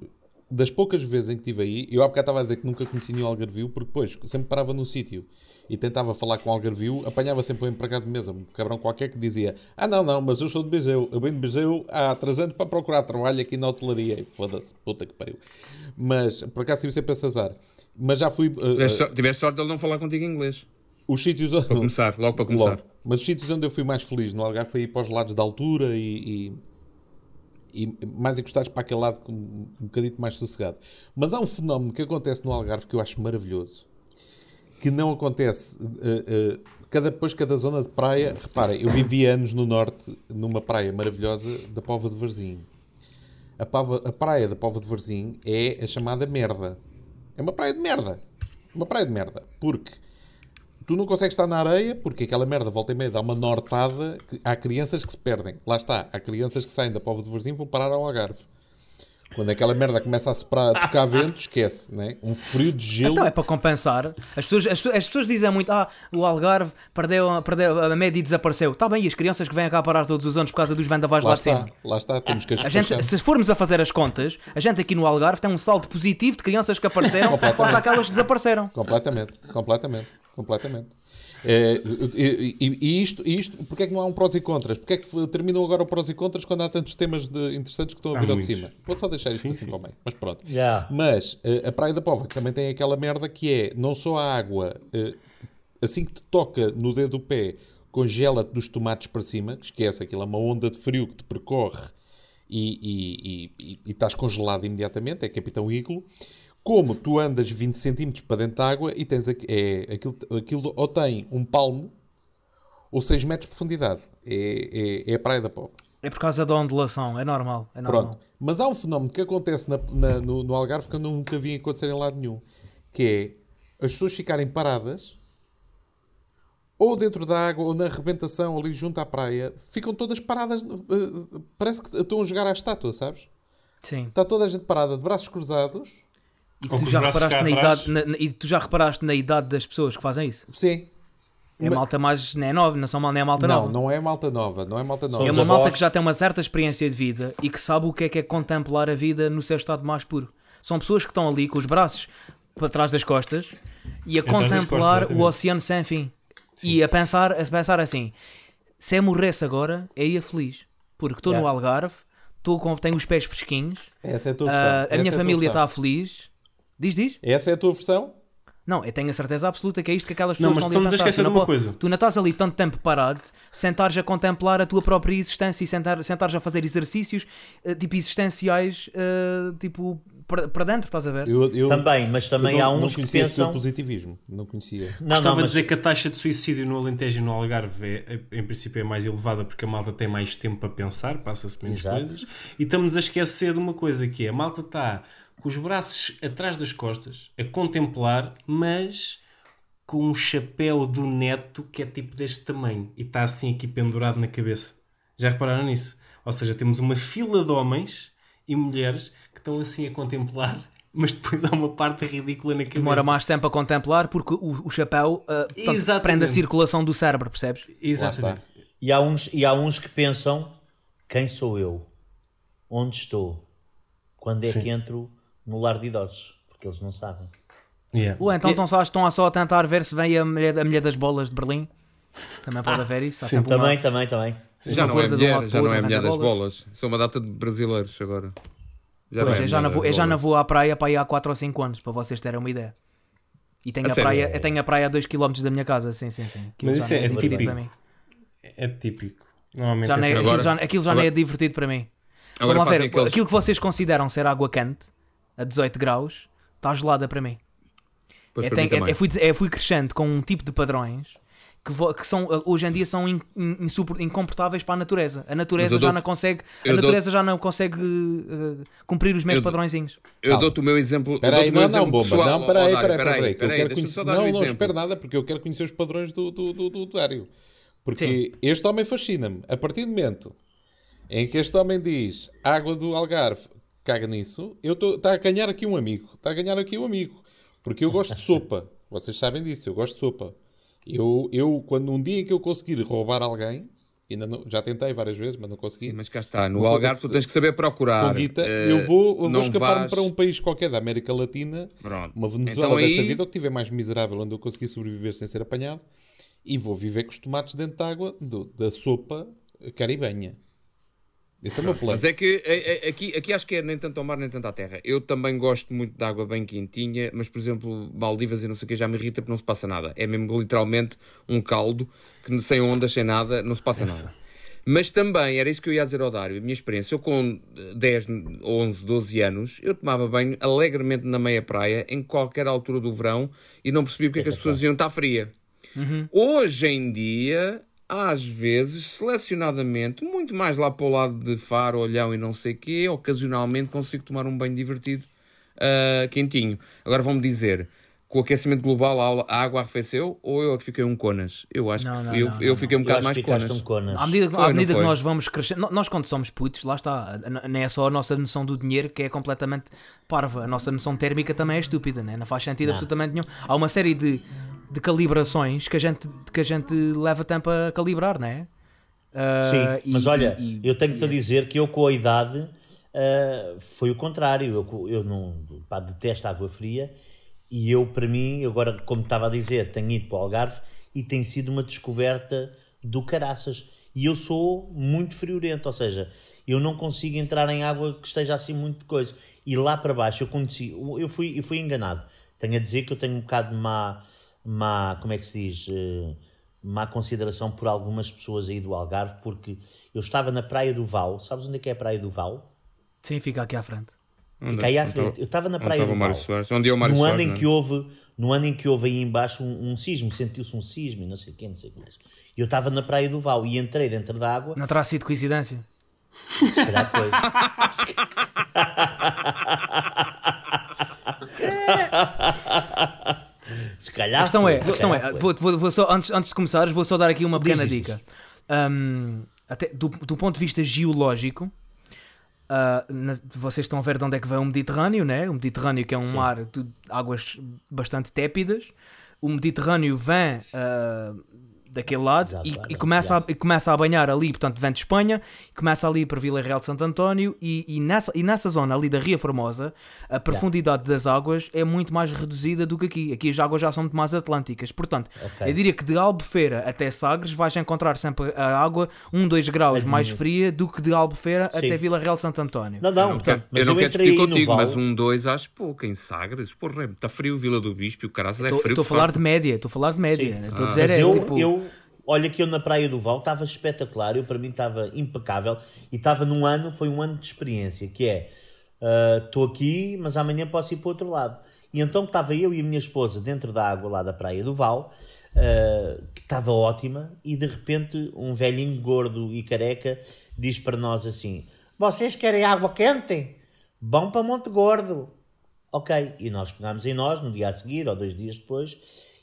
das poucas vezes em que estive aí, eu há bocado estava a dizer que nunca conheci nenhum Algarvio, porque depois sempre parava num sítio e tentava falar com o Algarvio, apanhava sempre um empregado de mesa, um cabrão qualquer que dizia: Ah, não, não, mas eu sou de Bezeu, eu venho de Bezeu há três anos para procurar trabalho aqui na hotelaria. Foda-se, puta que pariu. Mas por acaso tive sempre esse azar. Mas já fui. eh, Tiveste eh, so- Tiveste sorte de ele não falar contigo em inglês. os sítios. Para começar, logo para começar. Logo. Mas os sítios onde eu fui mais feliz no Algarve foi ir para os lados da altura e, e, e mais encostados para aquele lado com um bocadinho mais sossegado. Mas há um fenómeno que acontece no Algarve que eu acho maravilhoso, que não acontece eh, eh, cada, depois cada zona de praia. Repara, eu vivi anos no norte, numa praia maravilhosa da Pova de Varzim. A, Pova- a praia da Pova de Varzim é a chamada merda. É uma praia de merda. Uma praia de merda. Porque tu não consegues estar na areia porque aquela merda volta e meia dá uma nortada que há crianças que se perdem. Lá está, há crianças que saem da Póvoa de Varzim e vão parar ao Algarve. Quando aquela merda começa a soprar, a tocar vento, esquece, né? Um frio de gelo. Então é para compensar. As pessoas, as, as pessoas dizem muito: ah, o Algarve perdeu, perdeu a média e desapareceu. Está bem, e as crianças que vêm cá parar todos os anos por causa dos vendavais lá, lá de cima. está, lá está, temos que as A gente, se formos a fazer as contas, a gente aqui no Algarve tem um saldo positivo de crianças que apareceram face àquelas que desapareceram. Completamente, completamente, completamente. É, e, e- e isto, e isto, porque é que não há um prós e contras? Porque é que terminam agora o prós e contras quando há tantos temas de- interessantes que estão a vir ao de cima? Vou só deixar isto Sim, assim sim. para o meio, mas pronto. Yeah. Mas eh, a Praia da Pova, que também tem aquela merda que é não só a água, eh, assim que te toca no dedo do pé, congela-te dos tomates para cima, que esquece, aquilo é uma onda de frio que te percorre e, e- e- e- e estás congelado imediatamente, é Capitão Iglo. Como tu andas 20 cm para dentro da água e tens aqui, é, aquilo, aquilo ou tem um palmo ou 6 metros de profundidade. É, é, é a Praia da Pova. É por causa da ondulação, é normal. É normal. Pronto. Mas há um fenómeno que acontece na- na- no, no Algarve que eu nunca vi acontecer em lado nenhum. Que é as pessoas ficarem paradas ou dentro da água ou na arrebentação ali junto à praia. Ficam todas paradas. eh, parece que estão a jogar à estátua, sabes? Sim. Está toda a gente parada de braços cruzados. E Ou tu, já reparaste na idade, na- na- e tu já reparaste na idade das pessoas que fazem isso? Sim. É Ma- malta mais. Não é nova, não são mal, não é malta Não, nova. não é malta nova. Não é malta nova. É uma malta que já tem uma certa experiência de vida e que sabe o que é que é contemplar a vida no seu estado mais puro. São pessoas que estão ali com os braços para trás das costas e a contemplar costas, o oceano sem fim. E a pensar, a pensar assim: se eu morresse agora, eu ia feliz. Porque estou no Yeah. Algarve, estou com, tenho os pés fresquinhos, é a versão. a minha é família está feliz. Diz, diz? Essa é a tua versão? Não, eu tenho a certeza absoluta que é isto que aquelas Não, pessoas mas estão ali estamos a pensar. esquecer Tu não de uma coisa. Tu não estás ali tanto tempo parado, sentares a contemplar a tua própria existência e sentar, sentares a fazer exercícios eh, tipo existenciais, eh, tipo para dentro, estás a ver? Eu, eu, Também, mas também eu há não, não uns que pensam. positivismo. Não conhecia. Não, Gostava não, mas dizer que a taxa de suicídio no Alentejo e no Algarve é, é, em princípio é mais elevada porque a malta tem mais tempo para pensar, passa-se menos Exato. coisas. E estamos a esquecer de uma coisa que é, a malta está com os braços atrás das costas, a contemplar, mas com um chapéu do neto que é tipo deste tamanho e está assim aqui pendurado na cabeça. Já repararam nisso? Ou seja, temos uma fila de homens e mulheres que estão assim a contemplar, *laughs* mas depois há uma parte ridícula na cabeça. Demora mais tempo a contemplar porque o, o chapéu portanto, Exatamente. prende a circulação do cérebro, percebes? Exatamente. E há uns, e há uns que pensam: quem sou eu? Onde estou? Quando é Sim. que entro no lar de idosos? Porque eles não sabem. Yeah. Ou então E- estão só, estão só a tentar ver se vem a mulher, a mulher das bolas de Berlim. Também pode haver isso. Sim, Também, também, também. Já não é mulher, já o não é mulher das bolas. bolas. São uma data de brasileiros agora. Já Pois, é eu já, não vou, eu já não vou à praia para ir há 4 ou 5 anos, para vocês terem uma ideia. E tenho A a, praia, eu tenho a praia a 2km da minha casa, sim, sim, sim. Aquilo Mas isso é divertido típico. para mim. É típico. Normalmente Já é Agora- aquilo já, aquilo já agora- nem é divertido para mim. Agora ver, aqueles... aquilo que vocês consideram ser água quente, a 18 graus, está gelada para mim. Pois Eu, para mim tenho- eu- também. eu fui, eu fui crescendo com um tipo de padrões que, vo- que são, hoje em dia são in- in- insupor- incomportáveis para a natureza. A natureza já dou- não consegue, a eu dou- natureza já não consegue eh, cumprir os meus Eu dou- padrõezinhos. Eu dou-te o meu exemplo. aí, não, não, bomba. pessoal. Não, peraí, Dário, peraí, um Não, não, espera nada, porque eu quero conhecer os padrões do, do, do, do, do Dário. Porque este homem fascina-me. A partir do momento em que este homem diz água do Algarve, caga nisso, eu está a ganhar aqui um amigo. Está a ganhar aqui um amigo. Porque eu gosto de sopa. Vocês sabem disso, eu gosto de sopa. Eu, eu quando um dia que eu conseguir roubar alguém, ainda não- já tentei várias vezes, mas não consegui. Sim, mas cá está. No Algarve tu tens que saber procurar. guita, Eh, eu vou, eu vou escapar-me vais- para um país qualquer da América Latina, Pronto. uma Venezuela Então desta aí- vida, ou que estiver mais miserável, onde eu consegui sobreviver sem ser apanhado, e vou viver com os tomates dentro de água do- da sopa caribenha. Esse é o meu plano. Mas é que é- é- aqui, aqui acho que é nem tanto ao mar nem tanto à terra. Eu também gosto muito de água bem quentinha, mas por exemplo, Maldivas e não sei o que já me irrita porque não se passa nada. É mesmo literalmente um caldo que sem ondas, sem nada, não se passa nada. Mas também, era isso que eu ia dizer ao Dário, a minha experiência, eu com 10, 11, 12 anos, eu tomava banho alegremente na meia praia, em qualquer altura do verão, e não percebia porque é que as pessoas iam estar fria. Hoje em dia, às vezes, selecionadamente, muito mais lá para o lado de Faro, Olhão e não sei quê, ocasionalmente consigo tomar um banho divertido, ah, quentinho. Agora vão-me dizer, com o aquecimento global a água arrefeceu ou eu é que fiquei um conas? Eu acho Não, que não, eu, não, eu não, fiquei um bocado acho mais que ficaste conas. um conas. À medida, Foi, à não medida que nós vamos crescendo, nós quando somos putos, lá está, não é só a nossa noção do dinheiro que é completamente parva, a nossa noção térmica também é estúpida, né? não faz sentido absolutamente nenhum. Há uma série de, de calibrações que a, gente, que a gente leva tempo a calibrar, não é? Ah, Sim, e- mas olha, e- eu tenho-te a dizer que eu com a idade ah, foi o contrário. Eu, eu não pá, detesto água fria e eu, para mim, agora, como estava a dizer, tenho ido para o Algarve e tem sido uma descoberta do caraças. E eu sou muito friorento, ou seja, eu não consigo entrar em água que esteja assim muito coisa. E lá para baixo eu conheci, eu fui, eu fui enganado. Tenho a dizer que eu tenho um bocado de má, má como é que se diz, eh, má consideração por algumas pessoas aí do Algarve, porque eu estava na Praia do Val, sabes onde é que é a Praia do Val? Sim, fica aqui à frente. Fica aí à Onde frente. estava- Eu estava na onde Praia do Mário Val. Soares? Onde é o Mário no ano Soares, em não é? que houve no ano em que houve aí embaixo um, um sismo, sentiu-se um sismo e não sei o quê, não sei o que mais. Eu estava na Praia do Val e entrei dentro da água, Não terá sido coincidência? se calhar foi. se calhar A questão foi, é, a questão é vou, vou- vou só, antes, antes de começares, vou só dar aqui uma Diz, pequena diz, dica. Hum, até do, do ponto de vista geológico, ah, na- vocês estão a ver de onde é que vem o Mediterrâneo, né? O Mediterrâneo que é um mar de águas bastante tépidas. O Mediterrâneo vem ah, daquele lado Exato, e, e começa a, e começa a banhar ali, portanto, vem de Espanha, começa ali para Vila Real de Santo António e, e nessa, e nessa zona ali da Ria Formosa, a profundidade das águas é muito mais reduzida do que aqui. Aqui as águas já são muito mais atlânticas. Portanto, Ok. eu diria que de Albufeira até Sagres vais encontrar sempre a água 1, 2 graus É mais fria do que de Albufeira Sim. até Vila Real de Santo António. Não, não, Eu não portanto, quero, mas eu não quero entrei discutir contigo, Val. mas um, dois acho pouco. Em Sagres, porra, está frio Vila do Bispo e o caralho é frio. estou a falar de média, estou a falar de média. Estou a Ah. dizer Mas é eu, tipo. eu, olha que eu na Praia do Val estava espetacular, eu para mim estava impecável e estava num ano, foi um ano de experiência, que é ah, estou aqui, mas amanhã posso ir para o outro lado. E então estava eu e a minha esposa dentro da água lá da Praia do Val, ah, que estava ótima, e de repente um velhinho gordo e careca diz para nós assim: Vocês querem água quente? Vão para Monte Gordo. Ok, e nós pegámos em nós no dia a seguir, ou dois dias depois,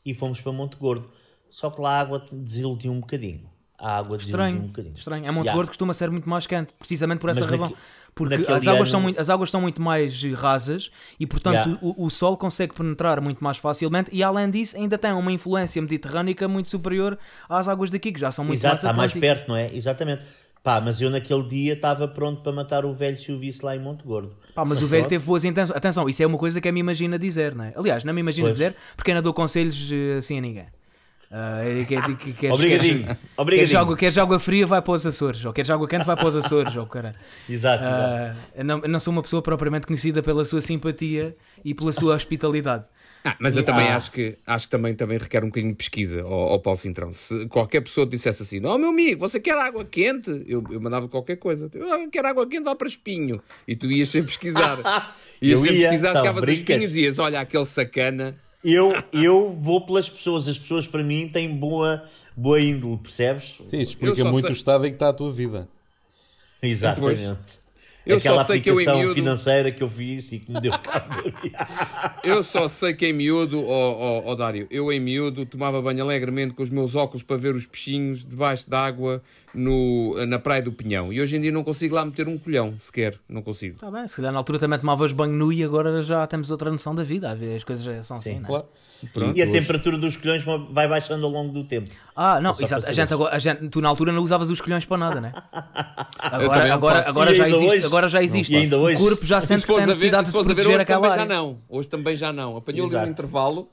e fomos para Monte Gordo. Só que lá a água desiludiu um bocadinho. A água desiludiu um Estranho, bocadinho. estranho. A Monte. Gordo costuma ser muito mais quente, precisamente por essa Mas razão. Porque as águas, são ano- muito, as águas são muito mais rasas e, portanto, Ya. o, o sol consegue penetrar muito mais facilmente. E, além disso, ainda tem uma influência mediterrânica muito superior às águas daqui, que já são muito Exato, mais está mais atlânticas. perto, não é? Exatamente. Pá, mas eu naquele dia estava pronto para matar o velho se o visse lá em Monte Gordo. Pá, mas o velho pronto. teve boas intenções. Atenção, isso é uma coisa que eu me imagino dizer, não é? Aliás, não me imagino Pois. dizer porque não dou conselhos eh, assim a ninguém. Ah, que- que- que- queres- Obrigadinho, Queres, obrigadinho. queres, água, queres água fria, vai para os Açores. Ou queres água quente, vai para os Açores. Ou cara. Exato, exato. Ah, eu, não, não sou uma pessoa propriamente conhecida pela sua simpatia e pela sua hospitalidade. Ah, mas eu também Ah. acho que, acho que também, também requer um bocadinho de pesquisa ao, ao Paulo Cintrão. Se qualquer pessoa te dissesse assim, não, meu amigo, você quer água quente? Eu, eu mandava qualquer coisa. Eu quero água quente, dá para espinho. E tu ias sem pesquisar. *laughs* Ias Eu sem ia, pesquisar, então, chegavas a espinho e dizias, olha, aquele sacana. Eu, eu vou pelas pessoas. As pessoas para mim têm boa, boa índole, percebes? Sim, Eu explica muito sei- o estado em que está a tua vida. Exatamente. Eu Aquela só sei que eu em aplicação miúdo- financeira que eu fiz e que me deu *laughs* cabo. Eu só sei que em miúdo, ó ó, ó, Dário, eu em miúdo tomava banho alegremente com os meus óculos para ver os peixinhos debaixo d'água no, na Praia do Pinhão. E hoje em dia não consigo lá meter um colhão sequer. Não consigo. Está bem, se calhar na altura também tomavas banho nu e agora já temos outra noção da vida. Às vezes as coisas já são assim, não é? Claro. e a temperatura dos colhões vai baixando ao longo do tempo. Ah, não, exato. A gente, agora, a gente, tu na altura não usavas os colhões para nada, né? *laughs* Agora, agora, agora, já existe, hoje? agora já existe. E ainda hoje? O corpo já sente se que tem a ver, necessidade se de fores a ver proteger hoje aquela também já não. Hoje também já não. Apanhou ali um intervalo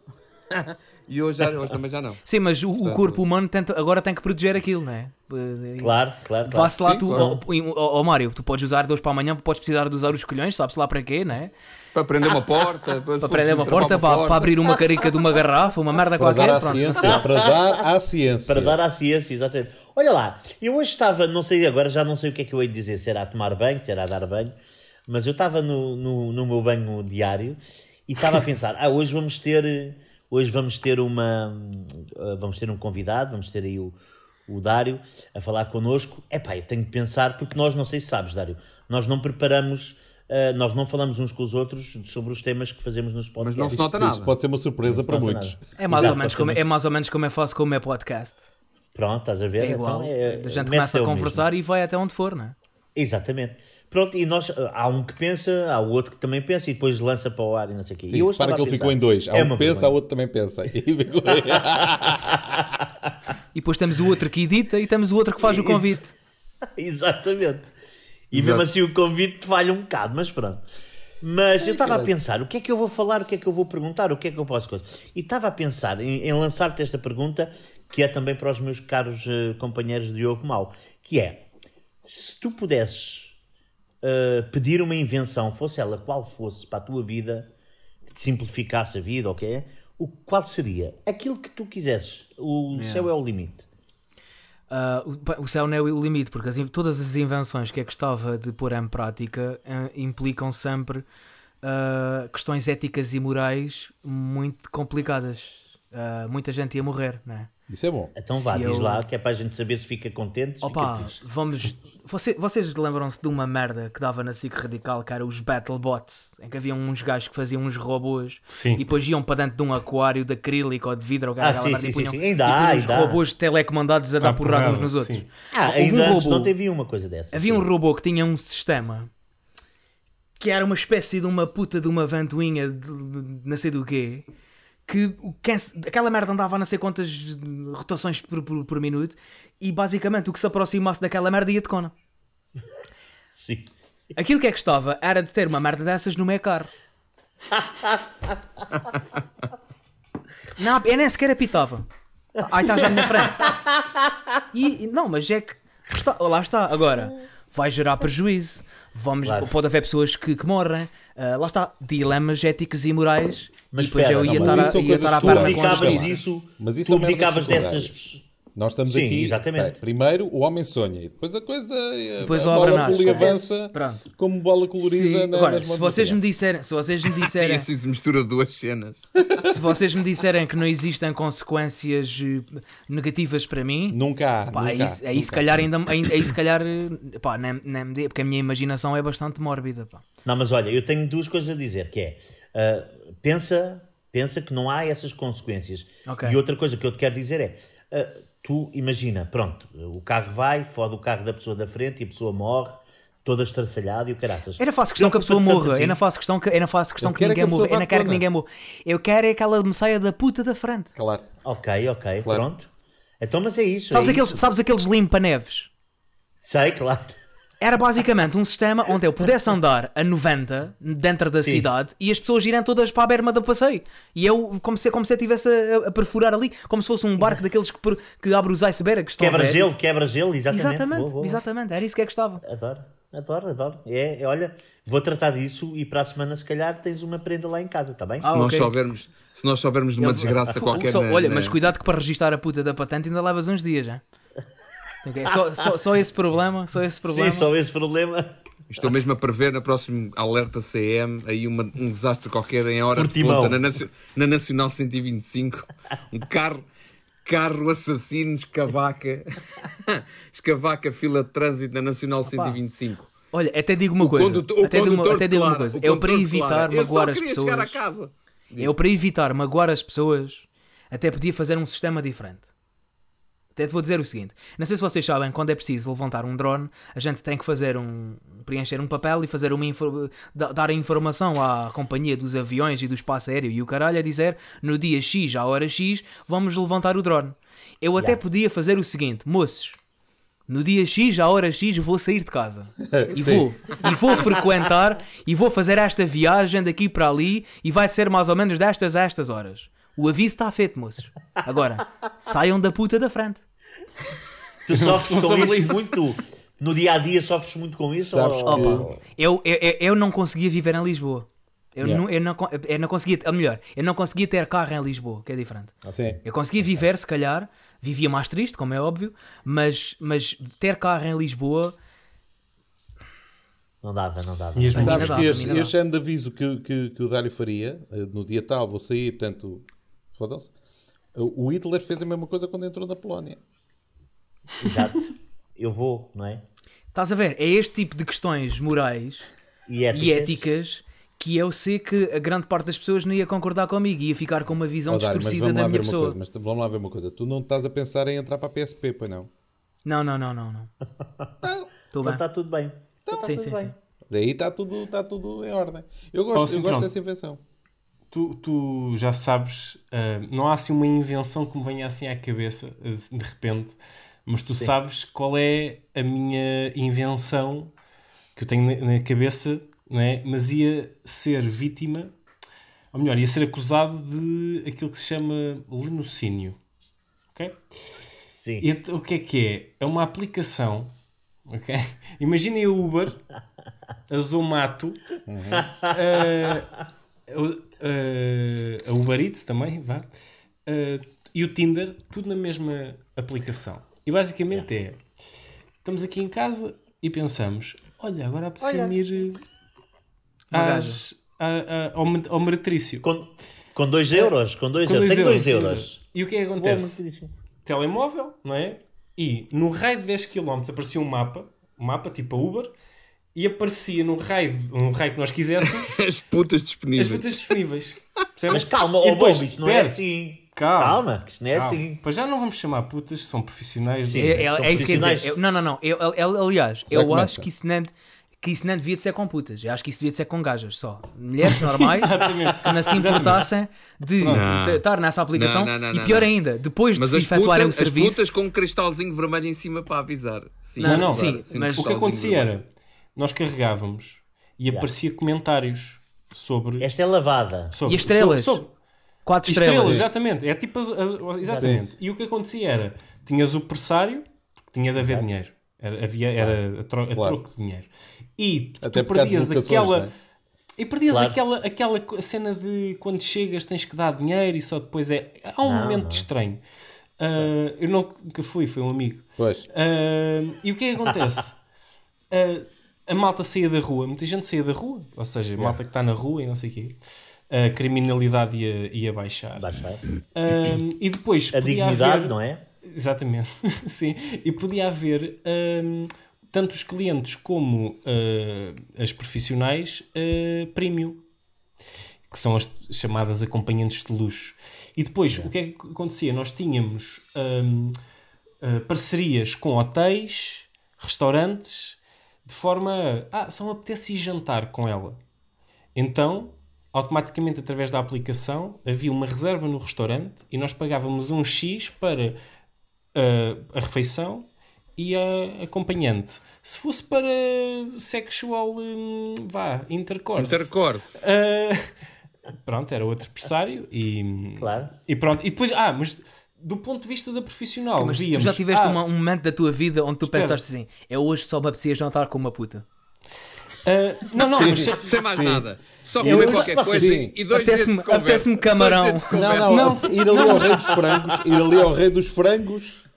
*laughs* e hoje, já, hoje também já não. *laughs* Sim, mas o, o corpo humano tenta, agora tem que proteger aquilo, não é? Claro, claro. claro. Vá-se lá, Sim, tu, claro. ó, ó, ó, Mário, tu podes usar dois para amanhã, podes precisar de usar os colhões, sabes lá para quê, não é? Para prender uma porta, *laughs* para, Para prender uma porta, para, para abrir uma carica de uma garrafa, uma merda Para dar qualquer. à pronto. ciência. Para dar à ciência. Para dar à ciência, exatamente. Olha lá, eu hoje estava, não sei agora, já não sei o que é que eu hei de dizer, se era a tomar banho, se era a dar banho, mas eu estava no, no, no meu banho diário e estava a *laughs* pensar, ah, hoje vamos ter, hoje vamos ter uma, ah, vamos ter um convidado, vamos ter aí o, o Dário a falar connosco. Epá, eu tenho que pensar, porque nós, não sei se sabes, Dário, nós não preparamos, ah, nós não falamos uns com os outros sobre os temas que fazemos nos Mas podcasts. não se nota Isso nada. pode ser uma surpresa para muitos. nada. É mais, Exato, ou menos como, é mais ou menos como eu faço com o meu podcast. Pronto, estás a ver? É igual. Então, é- a gente começa a eu mesmo. conversar e vai até onde for, não é? Exatamente. Pronto, e nós, há um que pensa, há o outro que também pensa e depois lança para o ar e não sei o quê. Sim, e estava que ele pensar, ficou em dois. Há é um que pensa, há outro também pensa. *laughs* E ficou- E depois temos o outro que edita e temos o outro que faz o convite. *laughs* Exatamente. E Exato. mesmo assim o convite falha um bocado, mas pronto. Mas eu estava a pensar, o que é que eu vou falar, o que é que eu vou perguntar, o que é que eu posso coisa. E estava a pensar em, em lançar-te esta pergunta, que é também para os meus caros eh, companheiros de Ovo Mau, que é, se tu pudesses eh, pedir uma invenção, fosse ela qual fosse para a tua vida, que te simplificasse a vida, ok? O qual seria? Aquilo que tu quisesses. O céu é o limite. Ah, o- céu não é o limite, porque as todas as invenções que eu gostava de pôr em prática ah, implicam sempre ah, questões éticas e morais muito complicadas. Ah, muita gente ia morrer, não é? Isso é bom. Então vá, Se diz eu- lá, que é para a gente saber se fica contente, se Opa, fica vamos. *laughs* Você- vocês lembram-se de uma merda que dava na SIC Radical, que era os Battlebots, em que havia uns gajos que faziam uns robôs Sim. e depois iam para dentro de um aquário de acrílico ou de vidro ou Ah, sim, sim, e sim, punham, sim. Ainda e há, punham os ainda há. robôs telecomandados a dar Ah, porrada porrada, uns nos outros. Ah, Houve ainda um antes robô- não teve uma coisa dessa. Havia sim. um robô que tinha um sistema que era uma espécie de uma puta de uma ventoinha de, de não sei do quê que canc- aquela merda andava a não sei quantas rotações por, por, por minuto e basicamente o que se aproximasse daquela merda ia de cona. *laughs* Sim. Aquilo que é que gostava era de ter uma merda dessas no meu carro. *laughs* Não, eu nem sequer apitava. Ai, está já na minha frente. E, não, mas é que. está- lá está. Agora, vai gerar prejuízo. Vamos, Claro. Pode haver pessoas que, que morrem. Ah, lá está. Dilemas éticos e morais. Mas depois espera, eu ia estar isso a, ia coisas estar à tu perna com Publicavas Mas as espera lá. disso, Mas isso é merdas publicavas secundárias. dessas. Nós estamos Sim, aqui. exatamente. Primeiro o homem sonha e depois a coisa. Depois a a bola nasce. avança Pronto. como bola colorida Sim. na, Agora, se vocês me disserem, se vocês me *laughs* disserem, se mistura duas cenas. *laughs* se vocês me disserem que não existem consequências eh, negativas para mim, Nunca há. Pá, nunca aí, se- aí se nunca calhar ainda, ainda aí se calhar eh, pá, nem, nem porque a minha imaginação é bastante mórbida. Pá. Não, mas olha, eu tenho duas coisas a dizer, que é, ah, pensa, pensa que não há essas consequências. Ok. E outra coisa que eu te quero dizer é, ah, tu imagina, pronto, o carro vai, fode o carro da pessoa da frente e a pessoa morre, toda estraçalhada e o caraças. Eu não faço questão que a pessoa morra, eu assim? não faço questão que, eu não faço questão Eu que é que ninguém a pessoa morra, eu não de quero que ninguém morra. Eu quero é que ela me saia da puta da frente. Claro. Ok, ok, Claro. pronto. Então, mas é isso. Sabes é aqueles, isso. sabes aqueles limpa-neves? Sei, claro. Era basicamente um sistema onde eu pudesse andar a 90 dentro da Sim. cidade e as pessoas irem todas para a berma do passeio. E eu, como se, como se eu estivesse a, a perfurar ali, como se fosse um barco daqueles que, que abre os icebergs. Quebra-gelo, quebra-gelo, exatamente. Exatamente, Boa, boa. exatamente, era isso que é que estava. Adoro, adoro, adoro. É, é, olha, vou tratar disso e para a semana, se calhar, tens uma prenda lá em casa, está bem? Ah, Se nós ok. soubermos, se nós soubermos de uma desgraça qualquer. Só- na- olha, na- mas cuidado que para registar a puta da patente ainda levas uns dias já. Ok, Só, só, só esse problema, só esse problema. Sim, só esse problema. Estou mesmo a prever na próxima alerta CM aí uma- um desastre qualquer em hora de ponta na, na Nacional 125. Um carro, carro assassino, escavaca, *laughs* escavaca fila de trânsito na Nacional 125. Olha, até digo uma coisa. Condutor- até digo uma, até digo uma coisa. Eu para evitar magoar só as queria pessoas. chegar a casa. Eu para evitar magoar as pessoas, até podia fazer um sistema diferente. Até te vou dizer o seguinte: não sei se vocês sabem, quando é preciso levantar um drone, a gente tem que fazer um. preencher um papel e fazer uma dar a informação à companhia dos aviões e do espaço aéreo e o caralho a dizer no dia X, à hora X, vamos levantar o drone. Eu até Yeah. podia fazer o seguinte, moços. No dia X, à hora X, vou sair de casa. *laughs* E vou, e vou frequentar e vou fazer esta viagem daqui para ali e vai ser mais ou menos destas a estas horas. O aviso está feito, moços. Agora, saiam da puta da frente. Tu sofres com isso, muito. No dia a dia sofres muito com isso? Sabes ou- que- Opa, eu, eu, eu- não conseguia viver em Lisboa. Eu, Yeah. não, eu, não, eu não conseguia, ou melhor, eu não conseguia ter carro em Lisboa, que é diferente. Sim. Eu conseguia viver, se calhar, vivia mais triste, como é óbvio, mas, mas ter carro em Lisboa, Não dava, não dava. E mim Sabes não que este, não este ano de aviso que, que, que o Dário faria, eh, no dia tal vou sair, portanto, foda-se. O Hitler fez a mesma coisa quando entrou na Polónia. Exato. Eu vou, não é? estás a ver? É este tipo de questões morais E éticas. e éticas que eu sei que a grande parte das pessoas não ia concordar comigo, ia ficar com uma visão mas distorcida vamos da lá minha ver uma pessoa. coisa. Mas vamos lá ver uma coisa. Tu não estás a pensar em entrar para a PSP, pois não? Não, não, não, não, não. Então está tudo bem. Então tá sim, tudo sim, bem. sim. Daí está tudo, está tudo em ordem. Eu gosto, eu Cintrão. gosto dessa invenção. Tu, tu já sabes, ah, não há assim uma invenção que me venha assim à cabeça de repente, mas tu sabes qual é a minha invenção que eu tenho na, cabeça, não é? Mas ia ser vítima, ou melhor, ia ser acusado de aquilo que se chama lenocínio. Ok? Sim. E então, o que é que é? É uma aplicação. ok? *laughs* Imaginem o Uber, a Zomato, a, a- a Uber Eats também, vá, a- e o Tinder, tudo na mesma aplicação. E basicamente é: estamos aqui em casa e pensamos, olha, agora apetece-me ir Uma às, a- a- ao, ao meretrício. Com, com dois euros? Com dois Com euros. dois Tenho dois euros, euros. E o que é que acontece? telemóvel, não é? E no raio de 10 km aparecia um mapa, um mapa tipo a Uber, e aparecia no raio, no raio que nós quiséssemos *laughs* As putas as disponíveis. frutas *laughs* disponíveis. Percebem? Mas calma, E oh, depois, Bob, isto não é assim. Calma. Calma, que isto não é calma. assim. Pois já não vamos chamar putas, são profissionais. Sim. É, é, São é isso que quer dizer. profissionais. Eu- não, não, não. Eu, eu- aliás, Já eu começa. acho que isso, não é, que isso não devia de ser com putas. Eu acho que isso devia de ser com gajas só. Mulheres normais *laughs* que não se importassem de, estar nessa aplicação. Não, não, não, e pior não. ainda, depois Mas de as se efetuarem putas, o as serviço. putas com um cristalzinho vermelho em cima para avisar. Sim, Não, não, avisar, sim, um mas- O que acontecia vermelho. era, nós carregávamos e aparecia comentários sobre... Esta é lavada. sobre E estrelas? sobre- sobre- Quatro Estrelas, estrelas. exatamente. É tipo as- as- exatamente. E o que acontecia era, tinhas o pressário, tinha de haver dinheiro. Era, havia, era a, tro a Claro. troco de dinheiro. E tu, tu perdias aquela. não é? E perdias Claro. aquela, aquela cena de quando chegas tens que dar dinheiro e só depois é. Há um Não, momento não. estranho. Ah, eu nunca fui, foi um amigo. Pois. Ah, e o que é que acontece? *laughs* Ah, a malta saía da rua, muita gente saía da rua, ou seja, a malta que está na rua e não sei o quê. A criminalidade ia, ia baixar. Baixar. Ahm, e depois A podia dignidade, haver, não é? Exatamente, *laughs* sim. E podia haver ahm, tanto os clientes como ah, as profissionais ah, premium, que são as chamadas acompanhantes de luxo. E depois, o que é que acontecia? Nós tínhamos ahm, ah, parcerias com hotéis, restaurantes, de forma a. Ah, só me apetece ir jantar com ela. Então, automaticamente através da aplicação, havia uma reserva no restaurante e nós pagávamos um X para uh, a refeição e a acompanhante. Se fosse para sexual, hum, vá, intercourse. Intercourse. Uh, pronto, era outro pressário e, Claro. e pronto. E depois, ah, mas do ponto de vista da profissional, Mas tu víamos, já tiveste ah, uma- um momento da tua vida onde tu Espera. pensaste assim: é hoje só me apetecia jantar com uma puta. Ah, não, não, mas Sem mais nada. Só Eu- comer eu- qualquer coisa Sim. e dois dedos de conversa. apetece-me camarão. Não, conversa. não, ir ali ao rei dos frangos, ir ali ao rei dos frangos.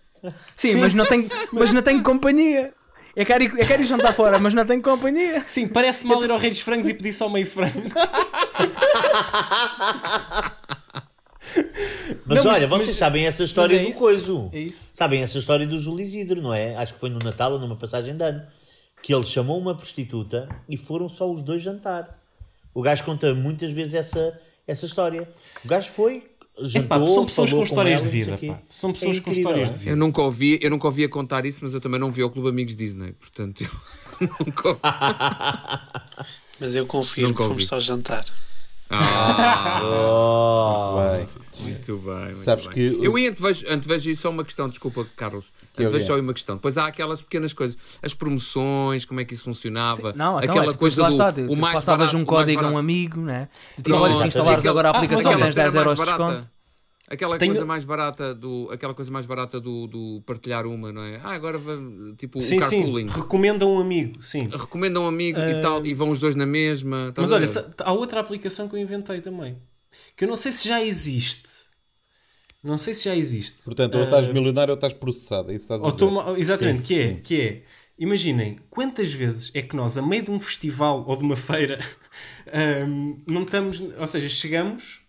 Sim, Mas, não tenho, mas não tenho companhia. Eu quero, ir, eu quero ir jantar fora, mas não tenho companhia. Sim, parece mal ir ao Rei dos Frangos e pedir só meio frango. Mas Não, mas- olha, vocês mas- sabem essa história é do isso. coiso. É isso. Sabem essa história do Júlio Isidro, não é? Acho que foi no Natal ou numa passagem de ano. Que ele chamou uma prostituta e foram só os dois jantar. O gajo conta muitas vezes essa, essa história. O gajo foi, Epá, jantou, são pessoas com histórias ela, de vida. pá. São É pessoas com incrível, histórias é? de vida. Eu nunca ouvi, eu nunca ouvi a contar isso, mas eu também não vi ao Clube Amigos Disney, portanto eu *laughs* nunca ouvi. *laughs* Mas eu confirmo Nunca que fomos só jantar. Ah, Vai. muito bem. muito Sabes bem. que- Eu ia antevejo, antevejo isso só uma questão, desculpa, Carlos. Que Antevejo é? só uma questão. Depois há aquelas pequenas coisas, as promoções, como é que isso funcionava. Não, então, aquela é, coisa do está, o mais passavas barato, um código a um amigo, né? Tu Pronto. olha, se instalares Aquele- agora a ah, aplicação tens cena 10 euros de barata. desconto. Aquela Tenho- coisa mais barata do aquela coisa mais barata do, do partilhar uma, não é? Ah, agora va- tipo Sim, o sim. carpooling. Recomenda um amigo, sim. Recomenda um amigo e tal e vão os dois na mesma. Mas olha, há outra aplicação que eu inventei também. Que eu não sei se já existe. Não sei se já existe. Portanto, ou estás milionário ou estás processado. É isso estás a dizer. exatamente, que é, que é. Imaginem quantas vezes é que nós, a meio de um festival ou de uma feira, *laughs* ahm, não estamos, ou seja, chegamos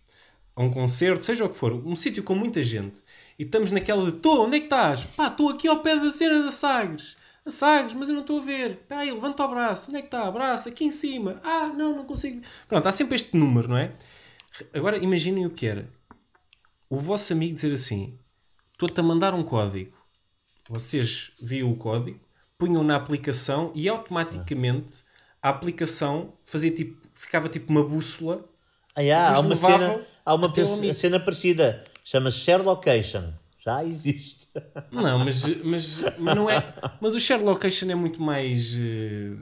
a um concerto, seja o que for, um sítio com muita gente, e estamos naquela de, tô, onde é que estás? Pá, estou aqui ao pé da cena da Sagres. A Sagres, mas eu não estou a ver. Espera aí, levanta o braço. Onde é que está? Braço, aqui em cima. Ah, não, não consigo. Pronto, há sempre este número, não é? Agora imaginem o que era. O vosso amigo dizer assim: estou-te a mandar um código. Vocês viam o código, punham na aplicação e automaticamente a aplicação fazia tipo, ficava tipo uma bússola. Ah, yeah, há uma levava cena, há uma amigo. cena parecida. Chama-se Share Location. Já existe. Não, mas, mas, mas não é. Mas o share location é muito mais. eh,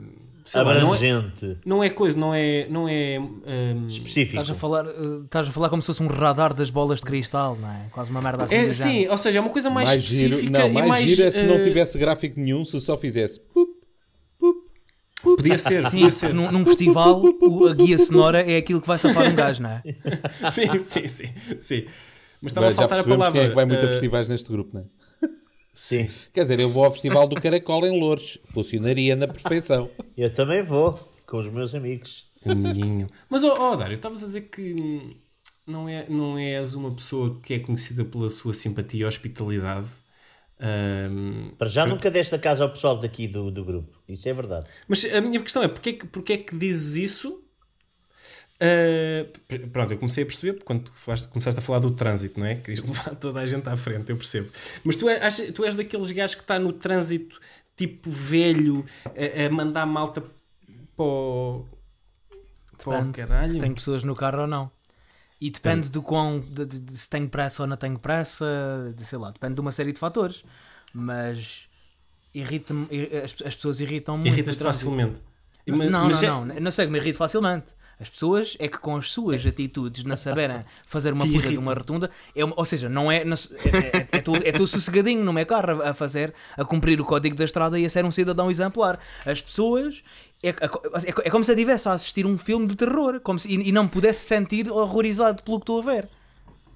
sei lá, não, é, Abrangente. não é coisa, não é. Não é ehm, Específico. Estás a, falar, eh, estás a falar como se fosse um radar das bolas de cristal, não é? Quase uma merda assim. é, sim, ou seja, é uma coisa mais, mais giro, específica não, e mais, mais. giro é se não eh, tivesse gráfico nenhum, se só fizesse. pup, Podia ser, Sim, podia ser. num, num festival o- a guia sonora é aquilo que vai safar um gajo, não é? *laughs* sim, sim, sim, sim. Mas estava a Já faltar a palavra. quem é que vai muito a eh, festivais neste grupo, não é? Sim. *laughs* Quer dizer, eu vou ao Festival do Caracol em Lourdes. Funcionaria na perfeição. Eu também vou. Com os meus amigos. Amiguinho. Mas, ó oh, Dário, estavas a dizer que não, é, não és uma pessoa que é conhecida pela sua simpatia e hospitalidade. Ahm, Para já nunca deste a casa ao pessoal daqui do, do grupo. Isso é verdade. mas a minha questão é, porquê, é que- porquê é que dizes isso? Pr- pronto, eu comecei a perceber porque quando tu falaste- começaste a falar do trânsito, não é? Querias *laughs* levar toda a gente à frente, eu percebo. Mas tu, é, achas- tu és daqueles gajos que está no trânsito tipo velho, a, a mandar malta para o. Para o caralho. se tenho pessoas no carro ou não. E depende do quão. de- de- de se tenho pressa ou não tenho pressa, de, sei lá, depende de uma série de fatores. Mas irrita-me, ir- as, as pessoas irritam muito. Irritas-te facilmente. Não, Mas- não, mas é- não, não sei que me irrito facilmente. As pessoas é que com as suas atitudes não saberem fazer uma puta de uma rotunda, é uma- ou seja, não é, não se- é, é, é, tu, é tu sossegadinho no meu carro a, a fazer, a cumprir o código da estrada e a ser um cidadão exemplar. As pessoas é, é, é como se eu estivesse a assistir um filme de terror como se, e, e não me pudesse sentir horrorizado pelo que estou a ver.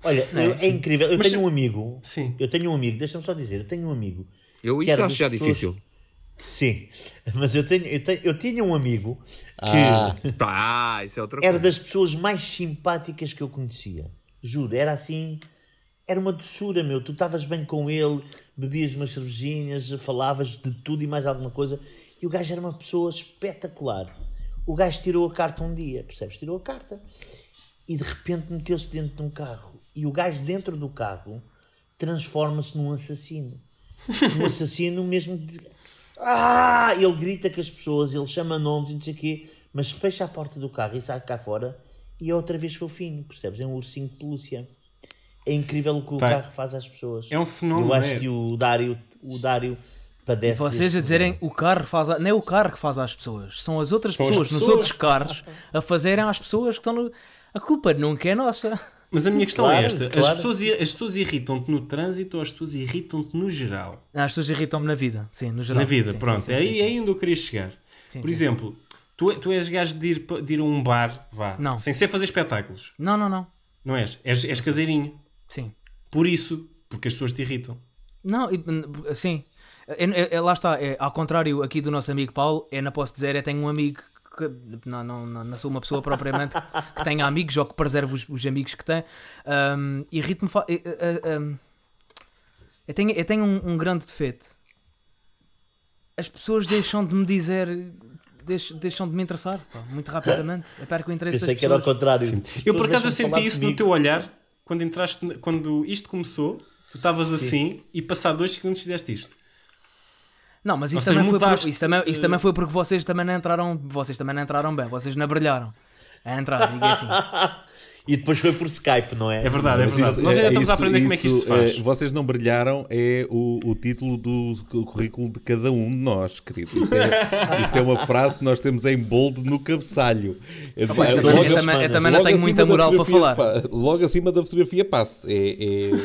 Olha, é? eu- é incrível. Eu Mas tenho se- um amigo. Sim. Eu tenho um amigo, deixa-me só dizer, eu tenho um amigo. Eu era acho já difícil. Sim, *laughs* mas eu, tenho, eu, tenho, eu tinha um amigo que Ah. Ah, isso é outra era coisa. das pessoas mais simpáticas que eu conhecia. Juro, era assim. Era uma doçura, meu. Tu estavas bem com ele, bebias umas cervejinhas, falavas de tudo e mais alguma coisa. E o gajo era uma pessoa espetacular. O gajo tirou a carta um dia, percebes? Tirou a carta e de repente meteu-se dentro de um carro. E o gajo dentro do carro transforma-se num assassino. Um *laughs* assassino mesmo de... Ah! Ele grita com as pessoas, ele chama nomes e não sei o quê, mas fecha a porta do carro e sai cá fora e é outra vez fofinho, percebes? É um ursinho de pelúcia. É incrível o que o carro faz às pessoas. é um fenómeno, Eu acho é. que o Dário, o Dário padece. Vocês a dizerem o carro faz. A... Não é o carro que faz às pessoas, são as outras São as pessoas, nos pessoas. outros carros *laughs* a fazerem às pessoas que estão no. A culpa nunca é nossa. Mas a minha questão é Claro, esta: as claro. pessoas, as pessoas irritam-te no trânsito ou as pessoas irritam-te no geral? As pessoas irritam-me na vida, sim, no geral. Na vida, Sim, pronto. sim, é sim, é aí onde eu queria chegar. Sim, Por sim. exemplo, tu, tu és gajo de ir, de ir a um bar, vá, Não. sem ser fazer espetáculos, Não, não, não. não és? És, és caseirinho. Sim. Por isso, porque as pessoas te irritam. Não, e, n- sim. É, é- é- lá está, é, ao contrário aqui do nosso amigo Paulo, é, não posso dizer, eu tenho um amigo que não, não, não, não sou uma pessoa propriamente que tenha amigos ou que preserve os, os amigos que tem. Um, Irrito-me. fa- eh, eh, eh, um, eu tenho, eu tenho um, um grande defeito. As pessoas deixam de me dizer. deix- Deixam de me interessar pá, muito rapidamente. Eu perco o interesse Pensei das que era ao contrário. As Eu por acaso eu deixam senti isso no comigo. teu olhar quando entraste, na- quando isto começou, tu estavas assim e passado dois segundos fizeste isto. Não, mas isso também, foi por- isso, também, isso também foi porque vocês também não entraram. Vocês também não entraram bem, vocês não brilharam. A entrar, diga assim. *laughs* E depois foi por Skype, não é? É verdade, é verdade. isso- Nós ainda é, estamos a isso- aprender como é que isto se isso, faz. é, vocês não brilharam é o, o título do cu- currículo de cada um de nós, querido. Isso é, *laughs* isso é uma frase que nós temos em bold no cabeçalho. É, Mas é eu também- logo- eu também, eu também não tenho acima muita moral para falar. pá, logo acima da fotografia passe. É, é- Não,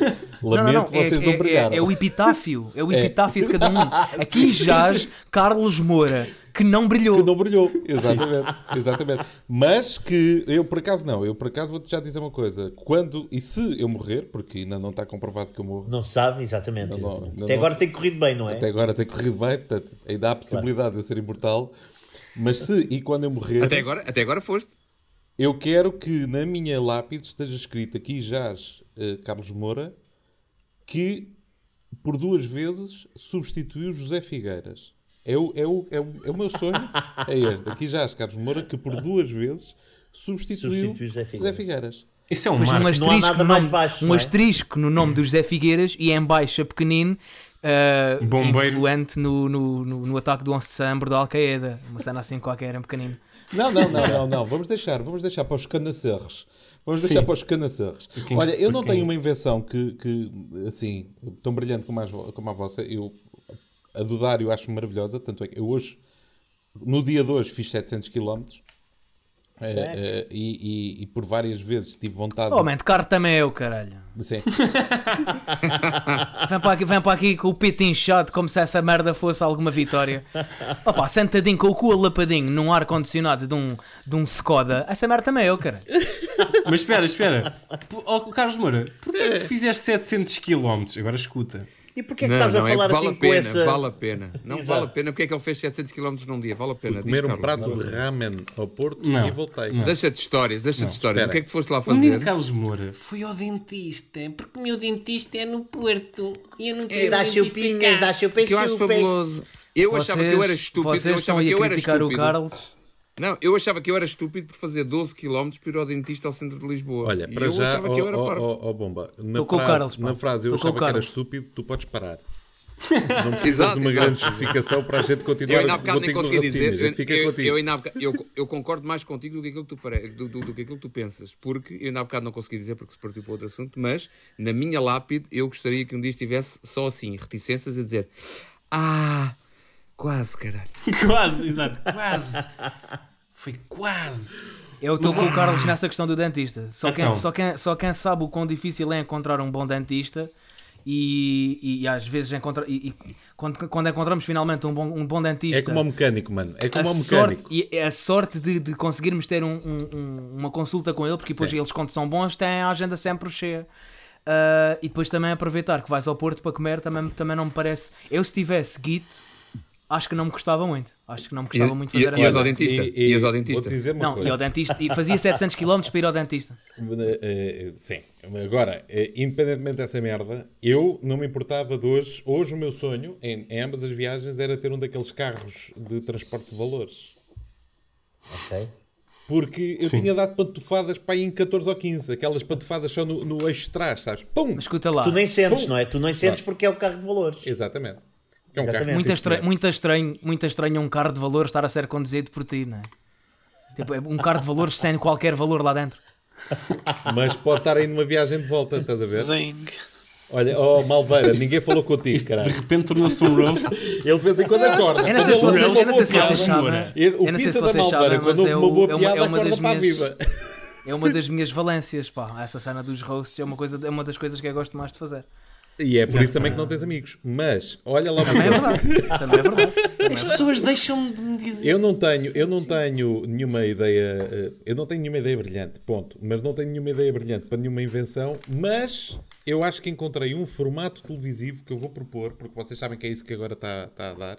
não, lamento, não, é, vocês não é- brilharam. é- é o epitáfio. É o epitáfio de cada um. *laughs* Aqui jaz Carlos Moura, que não brilhou. Que não brilhou, *laughs* exatamente, exatamente. Mas que eu por acaso não, eu por acaso vou-te já dizer uma coisa. Quando, e se eu morrer, porque ainda não está comprovado que eu morro, Não sabe, exatamente. Não, exatamente. não, Até não agora sei. tem corrido bem, não é? até agora tem corrido bem, portanto, ainda há a possibilidade de eu ser imortal. Mas se e quando eu morrer, Até agora, até agora foste. eu quero que na minha lápide esteja escrito aqui jaz eh, Carlos Moura, que por duas vezes substituiu José Figueiras. É o, é o, é o, é o meu sonho. É este. Aqui jaz Carlos Moura, que por duas vezes substituiu, José José Figueiras. Figueiras. Isso é um um marco. Não há asterisco, no nome, baixo, um não é? asterisco no nome do José Figueiras e em baixa pequenino. uh, Bombeiro. influente no, no, no, no ataque do 11 de setembro da Al-Qaeda. Uma cena assim qualquer, em pequenino. Não, não, não, não, não. Vamos deixar, vamos deixar para os canacerres. Vamos Sim. deixar para os canacerres. Olha, eu não tenho uma invenção que, que assim, tão brilhante como a, como a vossa. Eu, a do Dário acho maravilhosa. Tanto é que eu hoje, no dia de hoje, fiz 700 km. eh, eh, e, e- e por várias vezes tive vontade Oh, man, de carro também é eu, caralho. Sim. *laughs* Vem para, aqui, vem para aqui com o peito inchado como se essa merda fosse alguma vitória. Opa, sentadinho com o cu alapadinho num ar-condicionado de um, de um Skoda. Essa merda também é eu, caralho. Mas espera, espera. Oh, Carlos Moura, porquê é que fizeste 700 km? Agora escuta. E porquê é que não, estás não, a é falar que vale assim a pena, com essa... vale a pena. Não vale a pena. Porque é que ele fez 700 km num dia? Vale a pena. Comer Diz, um prato de ramen ao Porto Não, e voltei. não. Deixa de histórias, deixa de histórias. espera. O que é que foste lá O menino fazer? Carlos Moura foi ao dentista, porque o meu dentista é no Porto e eu não É, quero dá dentista chupinhas, dá Que eu acho fabuloso. Eu achava que eu era estúpido. Vocês Eu estão achava aí que eu era criticar o estúpido. Carlos. Não, eu achava que eu era estúpido por fazer 12 km para ir ao dentista ao centro de Lisboa. Olha, E para eu já, achava que eu era parvo. ó, ó, bomba, na Tô com o frase, Carlos, na frase eu Tô achava que era estúpido, tu podes parar. *laughs* Não precisas Exato, de uma exato. grande justificação para a gente Eu continuar ainda há bocado nem consegui dizer. Eu, Fica eu, contigo. eu ainda bocado- eu- eu concordo mais contigo do que aquilo que tu, pare- do, do, do que aquilo que tu pensas. Porque eu ainda há bocado não consegui dizer porque se partiu para outro assunto. Mas na minha lápide eu gostaria que um dia estivesse só assim, reticências a dizer: Ah, quase, caralho. *laughs* Quase, exato, quase. Foi quase. Eu estou com o Carlos nessa questão do dentista. Só quem, Então. só, quem, só quem sabe o quão difícil é encontrar um bom dentista e, e, e às vezes encontra, e, e quando, quando encontramos finalmente um bom, um bom dentista. É como ao mecânico, mano. É a como ao sorte, mecânico. e a sorte de, de conseguirmos ter um- um- um- uma consulta com ele, porque depois Sim. eles, quando são bons, têm a agenda sempre cheia. Ah, e depois também aproveitar que vais ao Porto para comer também, também não me parece. Eu, se tivesse Git, acho que não me gostava muito. Acho que não me gostava E- muito de e- fazer ias essa- ao dentista? Ias ao dentista? Dizer uma Não, coisa. e ao dentista. E fazia *laughs* 700 km para ir ao dentista. Eh, eh, sim, agora, eh, independentemente dessa merda, eu não me importava de hoje. Hoje, o meu sonho em, em ambas as viagens era ter um daqueles carros de transporte de valores. Ok. Porque eu Sim. tinha dado pantufadas para aí em 14 ou 15, aquelas pantufadas só no, no eixo de trás, sabes? Pum! Mas escuta lá. Tu nem sentes, Pum. não é? Tu nem sentes porque é o carro de valores. Exatamente. É um Exatamente. carro muito, sim, estra senhor. muito, estranho, muito estranho um carro de valor estar a ser conduzido por ti, não é? Tipo, é um carro de valores sem qualquer valor lá dentro. *laughs* Mas pode estar aí numa viagem de volta, estás a ver? Zeng. Olha, oh Malveira, ninguém falou contigo, De caralho. repente tornou-se um roast. *laughs* Ele de vez em quando acorda. Eu não sei se vocês, sabem. O pizza da Malveira, quando houve é uma o- boa é uma- piada, é uma acorda das para a minhas- viva. É uma das minhas valências, pá. Essa cena dos roasts é uma, coisa, é uma das coisas que eu gosto mais de fazer. E é por isso também que não tens amigos. Mas, olha lá uma *laughs* Também é verdade. Também é verdade. As pessoas deixam de me dizer. Eu não tenho, eu não tenho nenhuma ideia, eh, eu não tenho nenhuma ideia brilhante, ponto. Mas não tenho nenhuma ideia brilhante para nenhuma invenção, mas eu acho que encontrei um formato televisivo que eu vou propor, porque vocês sabem que é isso que agora está, está a dar.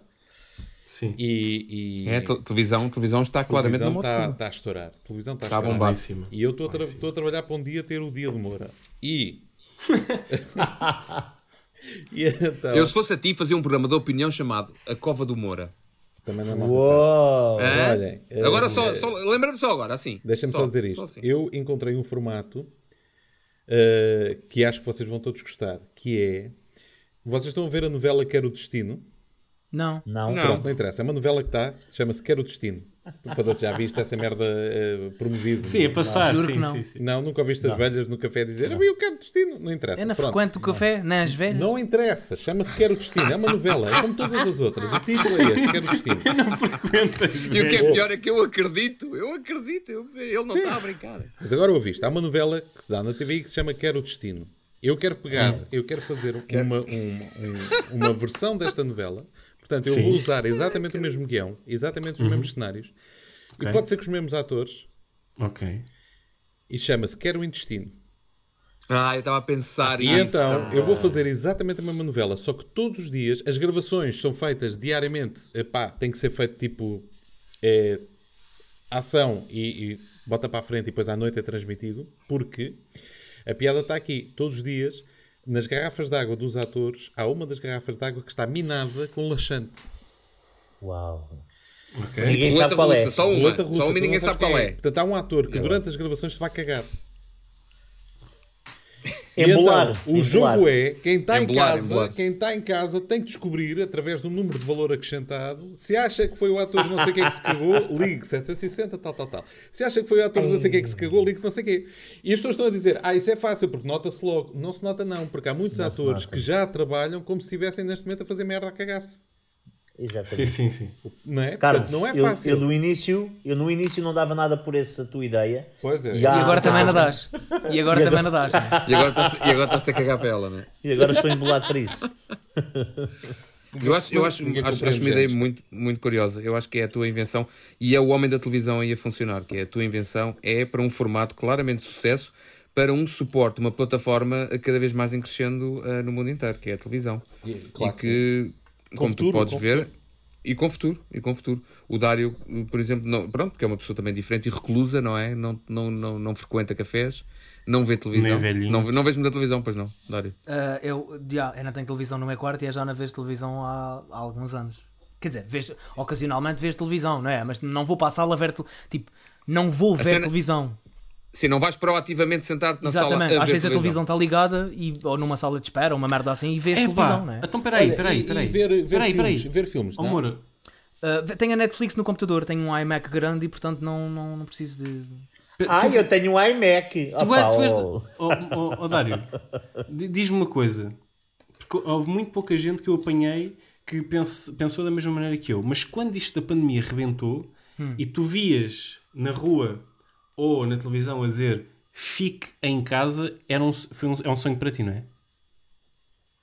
Sim. E, e É, te- televisão, televisão está claramente na televisão moda. está, sim. está a estourar. Televisão está a Está a estourar. E eu estou a, tra- estou a trabalhar para um dia ter o dia de Moura. E. *laughs* e então. Eu, se fosse a ti, fazia um programa de opinião chamado A Cova do Moura. Também não é. Uou! Olhem, eh, agora só, só lembra-me só agora, assim. Deixa-me só, dizer isto. assim. Eu encontrei um formato uh, que acho que vocês vão todos gostar, que é... Vocês estão a ver a novela Quero o Destino? Não. Não. Não. Pronto, não interessa. É uma novela que está, chama-se Quero o Destino. Foda-se, já viste essa merda uh, promovida? Sim, a passar, Juro que sim, não. sim, sim. Não, nunca ouviste as velhas no café dizer "Ah, eu quero destino. Não interessa. Eu não Pronto. frequento o café, nem as velhas. Não interessa. Chama-se Quero o Destino. É uma novela. É como todas as outras. O título é este, Quero o Destino. *laughs* E o que é pior é que eu acredito, eu acredito, eu- ele não está a brincar. Mas agora ouviste, há uma novela que dá na TV que se chama Quero o Destino. Eu quero pegar, Hum. eu quero fazer uma, uma, um- uma versão desta novela. Portanto, eu Sim. vou usar exatamente o mesmo guião, exatamente os mesmos cenários. E Ok. pode ser com os mesmos atores. Ok. E chama-se Quero o Intestino. Ah, eu estava a pensar E isso. então, eu vou fazer exatamente a mesma novela, só que todos os dias, as gravações são feitas diariamente. Epá, tem que ser feito tipo é, ação e, e bota para a frente e depois à noite é transmitido, porque a piada está aqui. Todos os dias, nas garrafas de água dos atores, há uma das garrafas de água que está minada com laxante. Uau. Ok. Ninguém sabe qual é. Só uma, russa, só uma e ninguém sabe qual quem é. Portanto, há um ator que durante as gravações se vai cagar. Embolar. então, o embolar. jogo é quem está em casa, embolar. quem está em casa tem que descobrir através de um número de valor acrescentado. Se acha que foi o ator não sei quem que se cagou, *laughs* ligue 760 tal tal tal. Se acha que foi o ator não sei quem que se cagou, ligue não sei quê. E as pessoas estão a dizer: "Ah, isso é fácil porque nota-se logo". Não se nota não, porque há muitos atores que já trabalham como se estivessem neste momento a fazer merda a cagar-se. Sim, Exatamente. sim, sim. Não é? Carlos, Portanto, não é eu, fácil. eu no início, eu no início não dava nada por essa tua ideia. Pois é. E E agora também não dás. E agora também não dás. é? *laughs* E agora estás- agora estás-te a cagar para ela, não é? E agora estou embolado para isso. *laughs* Eu acho, eu acho, acho, acho uma ideia muito, muito curiosa. Eu acho que é a tua invenção e é o homem da televisão aí a funcionar, que é a tua invenção, é para um formato claramente de sucesso, para um suporte, uma plataforma cada vez mais em crescendo ah, no mundo inteiro, que é a televisão. E- claro e que que, como futuro, tu podes com ver, futuro. e com futuro, e com futuro. O Dário, por exemplo, não, pronto, que é uma pessoa também diferente e reclusa, não é? Não, não, não, não frequenta cafés, não vê televisão. Não, não vês muita televisão, pois não, Dário? Ah, eu, já, eu não tenho televisão no meu quarto e já não vejo televisão há, há alguns anos. Quer dizer, vejo, ocasionalmente vejo televisão, não é? Mas não vou para a sala ver. Tipo, não vou ver cena- televisão. Se não vais proativamente sentar-te na sala Exatamente. a Às vezes a televisão está ligada e, ou numa sala de espera, ou uma merda assim, e vês É televisão, pá, não é? então peraí, Olha, peraí, e- e peraí. ver- ver peraí, filmes, peraí. ver filmes, não? Amor, Uh, tenho a Netflix no computador, tenho um iMac grande e portanto não, não, não preciso de. Ah, eu tenho um iMac. Tu, Opa, é, tu és. oh. Oh, oh, oh, Dário, di- diz-me uma coisa. Porque houve muito pouca gente que eu apanhei que pense- pensou da mesma maneira que eu. Mas quando isto da pandemia rebentou e tu vias na rua ou na televisão a dizer fique em casa, era um, foi um, é um sonho para ti, não é?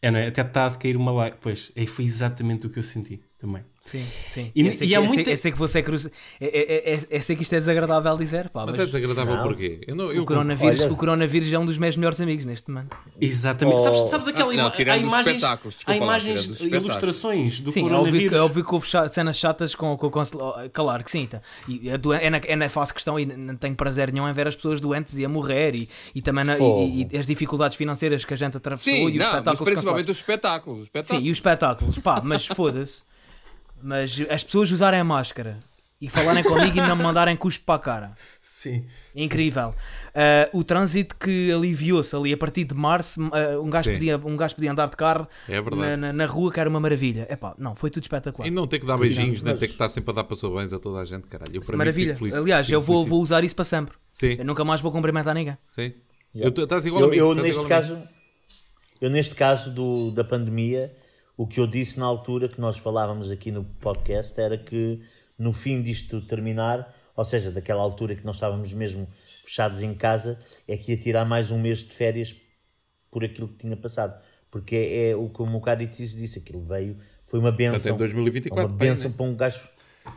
É, não é? Até está a cair uma lá. Pois, aí foi exatamente o que eu senti também. Sim, sim. E- eu sei e que, sei- muita- eu sei que você é, cru... é, é, é, é sei que isto é desagradável dizer, pá, Mas mas, é desagradável Não. porquê? Eu não, eu o, coronavírus, Olha- o coronavírus é um dos meus melhores amigos neste momento. Exatamente. Oh. Sabes, sabes aquela Ah, não, ima- há imagens, espetáculos, há desculpa lá, imagens, espetáculos. ilustrações do Sim, é coronavírus. é óbvio que houve cenas chatas com, com, com claro que sim, tá. e a doen- é, na, é na faço questão e não tenho prazer nenhum em ver as pessoas doentes e a morrer e, e também na- e, e as dificuldades financeiras que a gente atravessou Sim, e os não, mas espetáculos principalmente cancelados. os espetáculos. os Sim, espetáculos. e os espetáculos, pá, mas *laughs* foda-se. Mas as pessoas usarem a máscara e falarem comigo e não me mandarem cuspo para a cara. Sim. Incrível. Ah, o trânsito que aliviou-se ali a partir de março, ah, um, gajo Sim. podia, um gajo podia andar de carro É na, na- na rua, que era uma maravilha. Epá, não, foi tudo espetacular. E não ter que dar beijinhos, nem Mas- ter que estar sempre a dar parabéns a toda a gente, caralho. Eu, para mim, Maravilha. fico feliz. Aliás, eu vou, vou usar isso para sempre. Sim, Eu nunca mais vou cumprimentar ninguém. sim. Eu, tu- estás igual a Eu, mim. eu, neste a caso, eu neste caso do, da pandemia, o que eu disse na altura que nós falávamos aqui no podcast era que no fim disto terminar, ou seja, daquela altura que nós estávamos mesmo fechados em casa, é que ia tirar mais um mês de férias por aquilo que tinha passado. Porque é, é o que o Itis disse, aquilo veio, foi uma benção. Até 2024, Uma pai, benção né? para um gajo.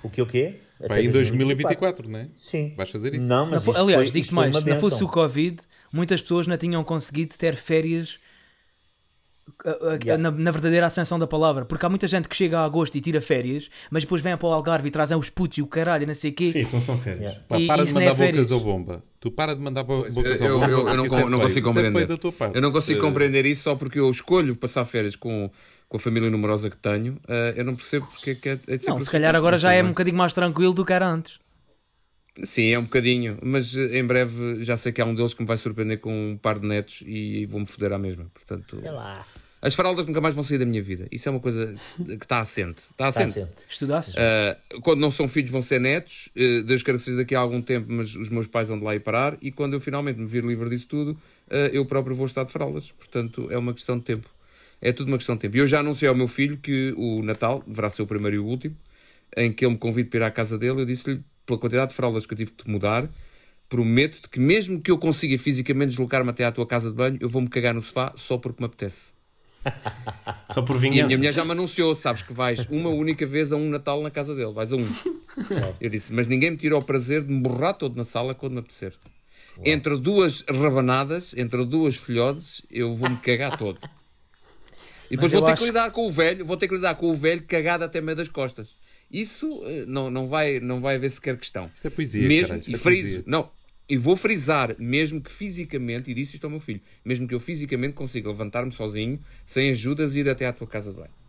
O que o quê? Pá, em 2024, não é? Sim. Vais fazer isso? Não, mas não aliás, digo-te mais, se não fosse o Covid, muitas pessoas não tinham conseguido ter férias Yeah. na, na verdadeira ascensão da palavra. Porque há muita gente que chega a agosto e tira férias, mas depois vem para o Algarve e trazem os putos e o caralho, não sei o quê. Sim, isso não são férias. Yeah. Pá, E para de isso não é mandar férias. bocas ao bomba. Tu para de mandar bocas ao eu- bomba. eu- eu não, isso é não consigo Isso é compreender. feio da tua parte. Eu não consigo Eh, compreender isso só porque eu escolho passar férias com, com a família numerosa que tenho. Eh, eu não percebo porque é que é, é de ser Não, se calhar agora já é um bocadinho mais tranquilo do que era antes. Sim, é um bocadinho, mas eh, em breve já sei que há um deles que me vai surpreender com um par de netos e vou-me foder à mesma. Portanto, Sei lá. as fraldas nunca mais vão sair da minha vida. Isso é uma coisa que está assente. Está Está assente. assente. Estudasses? Uh, quando não são filhos vão ser netos, uh, Deus quer que seja daqui a algum tempo, mas os meus pais vão de lá ir parar, e quando eu finalmente me vir livre disso tudo, uh, eu próprio vou estar de fraldas. Portanto, é uma questão de tempo. É tudo uma questão de tempo. E eu já anunciei ao meu filho que o Natal deverá ser o primeiro e o último, em que ele me convide para ir à casa dele. Eu disse-lhe, pela quantidade de fraldas que eu tive de mudar, prometo-te que mesmo que eu consiga fisicamente deslocar-me até à tua casa de banho, eu vou-me cagar no sofá só porque me apetece. *laughs* Só por E a vingança. minha mulher já me anunciou, sabes que vais uma única vez a um Natal na casa dele, vais a um. Eu disse, mas ninguém me tira o prazer de me borrar todo na sala quando me apetecer. Entre duas rabanadas, entre duas filhoses, eu vou-me cagar todo. E depois Mas vou ter acho- que lidar com o velho, vou ter que lidar com o velho cagado até meio das costas. Isso eh, não, não, vai, não vai haver sequer questão. Isto é poesia, Mesmo, isto e é friso, poesia. não, e vou frisar, mesmo que fisicamente, e disse isto ao meu filho, mesmo que eu fisicamente consiga levantar-me sozinho, sem ajudas, e ir até à tua casa de banho.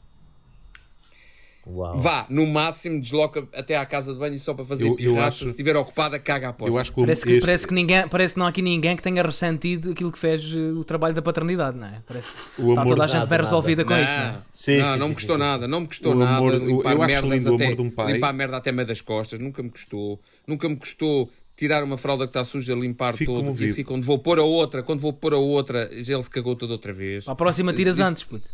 Uau. Vá, no máximo, desloca até à casa de banho só para fazer Eu- eu pirraça. acho- Se estiver ocupada, caga à porta. Eu acho que, o- Parece que, este- parece, que ninguém, parece que não há aqui ninguém que tenha ressentido aquilo que fez eh, o trabalho da paternidade, não é? Parece que O está amor toda a gente nada, bem nada. resolvida com não, isso, não é? Sim, não, sim, não sim, me custou sim, nada, não me custou O nada amor- limpar eu acho lindo o até, amor de um pai. limpar merda até meio das costas, nunca me custou, nunca me custou tirar uma fralda que está suja, limpar Fico todo, e assim, quando vou pôr a outra, quando vou pôr a outra, ele se cagou toda outra vez. À próxima tiras Isto- antes, puto.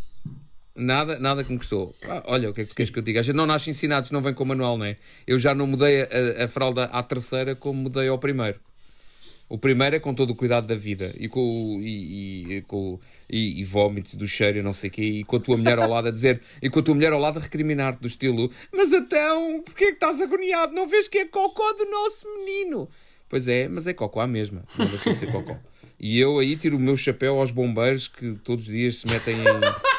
Nada, nada que me custou. Ah, olha, o que é que queres que eu diga? A gente não nasce ensinado, se não vem com o manual, não é? Eu já não mudei a, a fralda à terceira como mudei ao primeiro. O primeiro é com todo o cuidado da vida e com, e, e, com, e, e vómitos do cheiro e não sei o quê, e com a tua mulher ao lado a dizer, e com a tua mulher ao lado a recriminar-te do estilo, mas então, porquê é que estás agoniado? Não vês que é cocó do nosso menino? Pois é, mas é cocó à mesma, não deixa de ser cocó. E eu aí tiro o meu chapéu aos bombeiros que todos os dias se metem em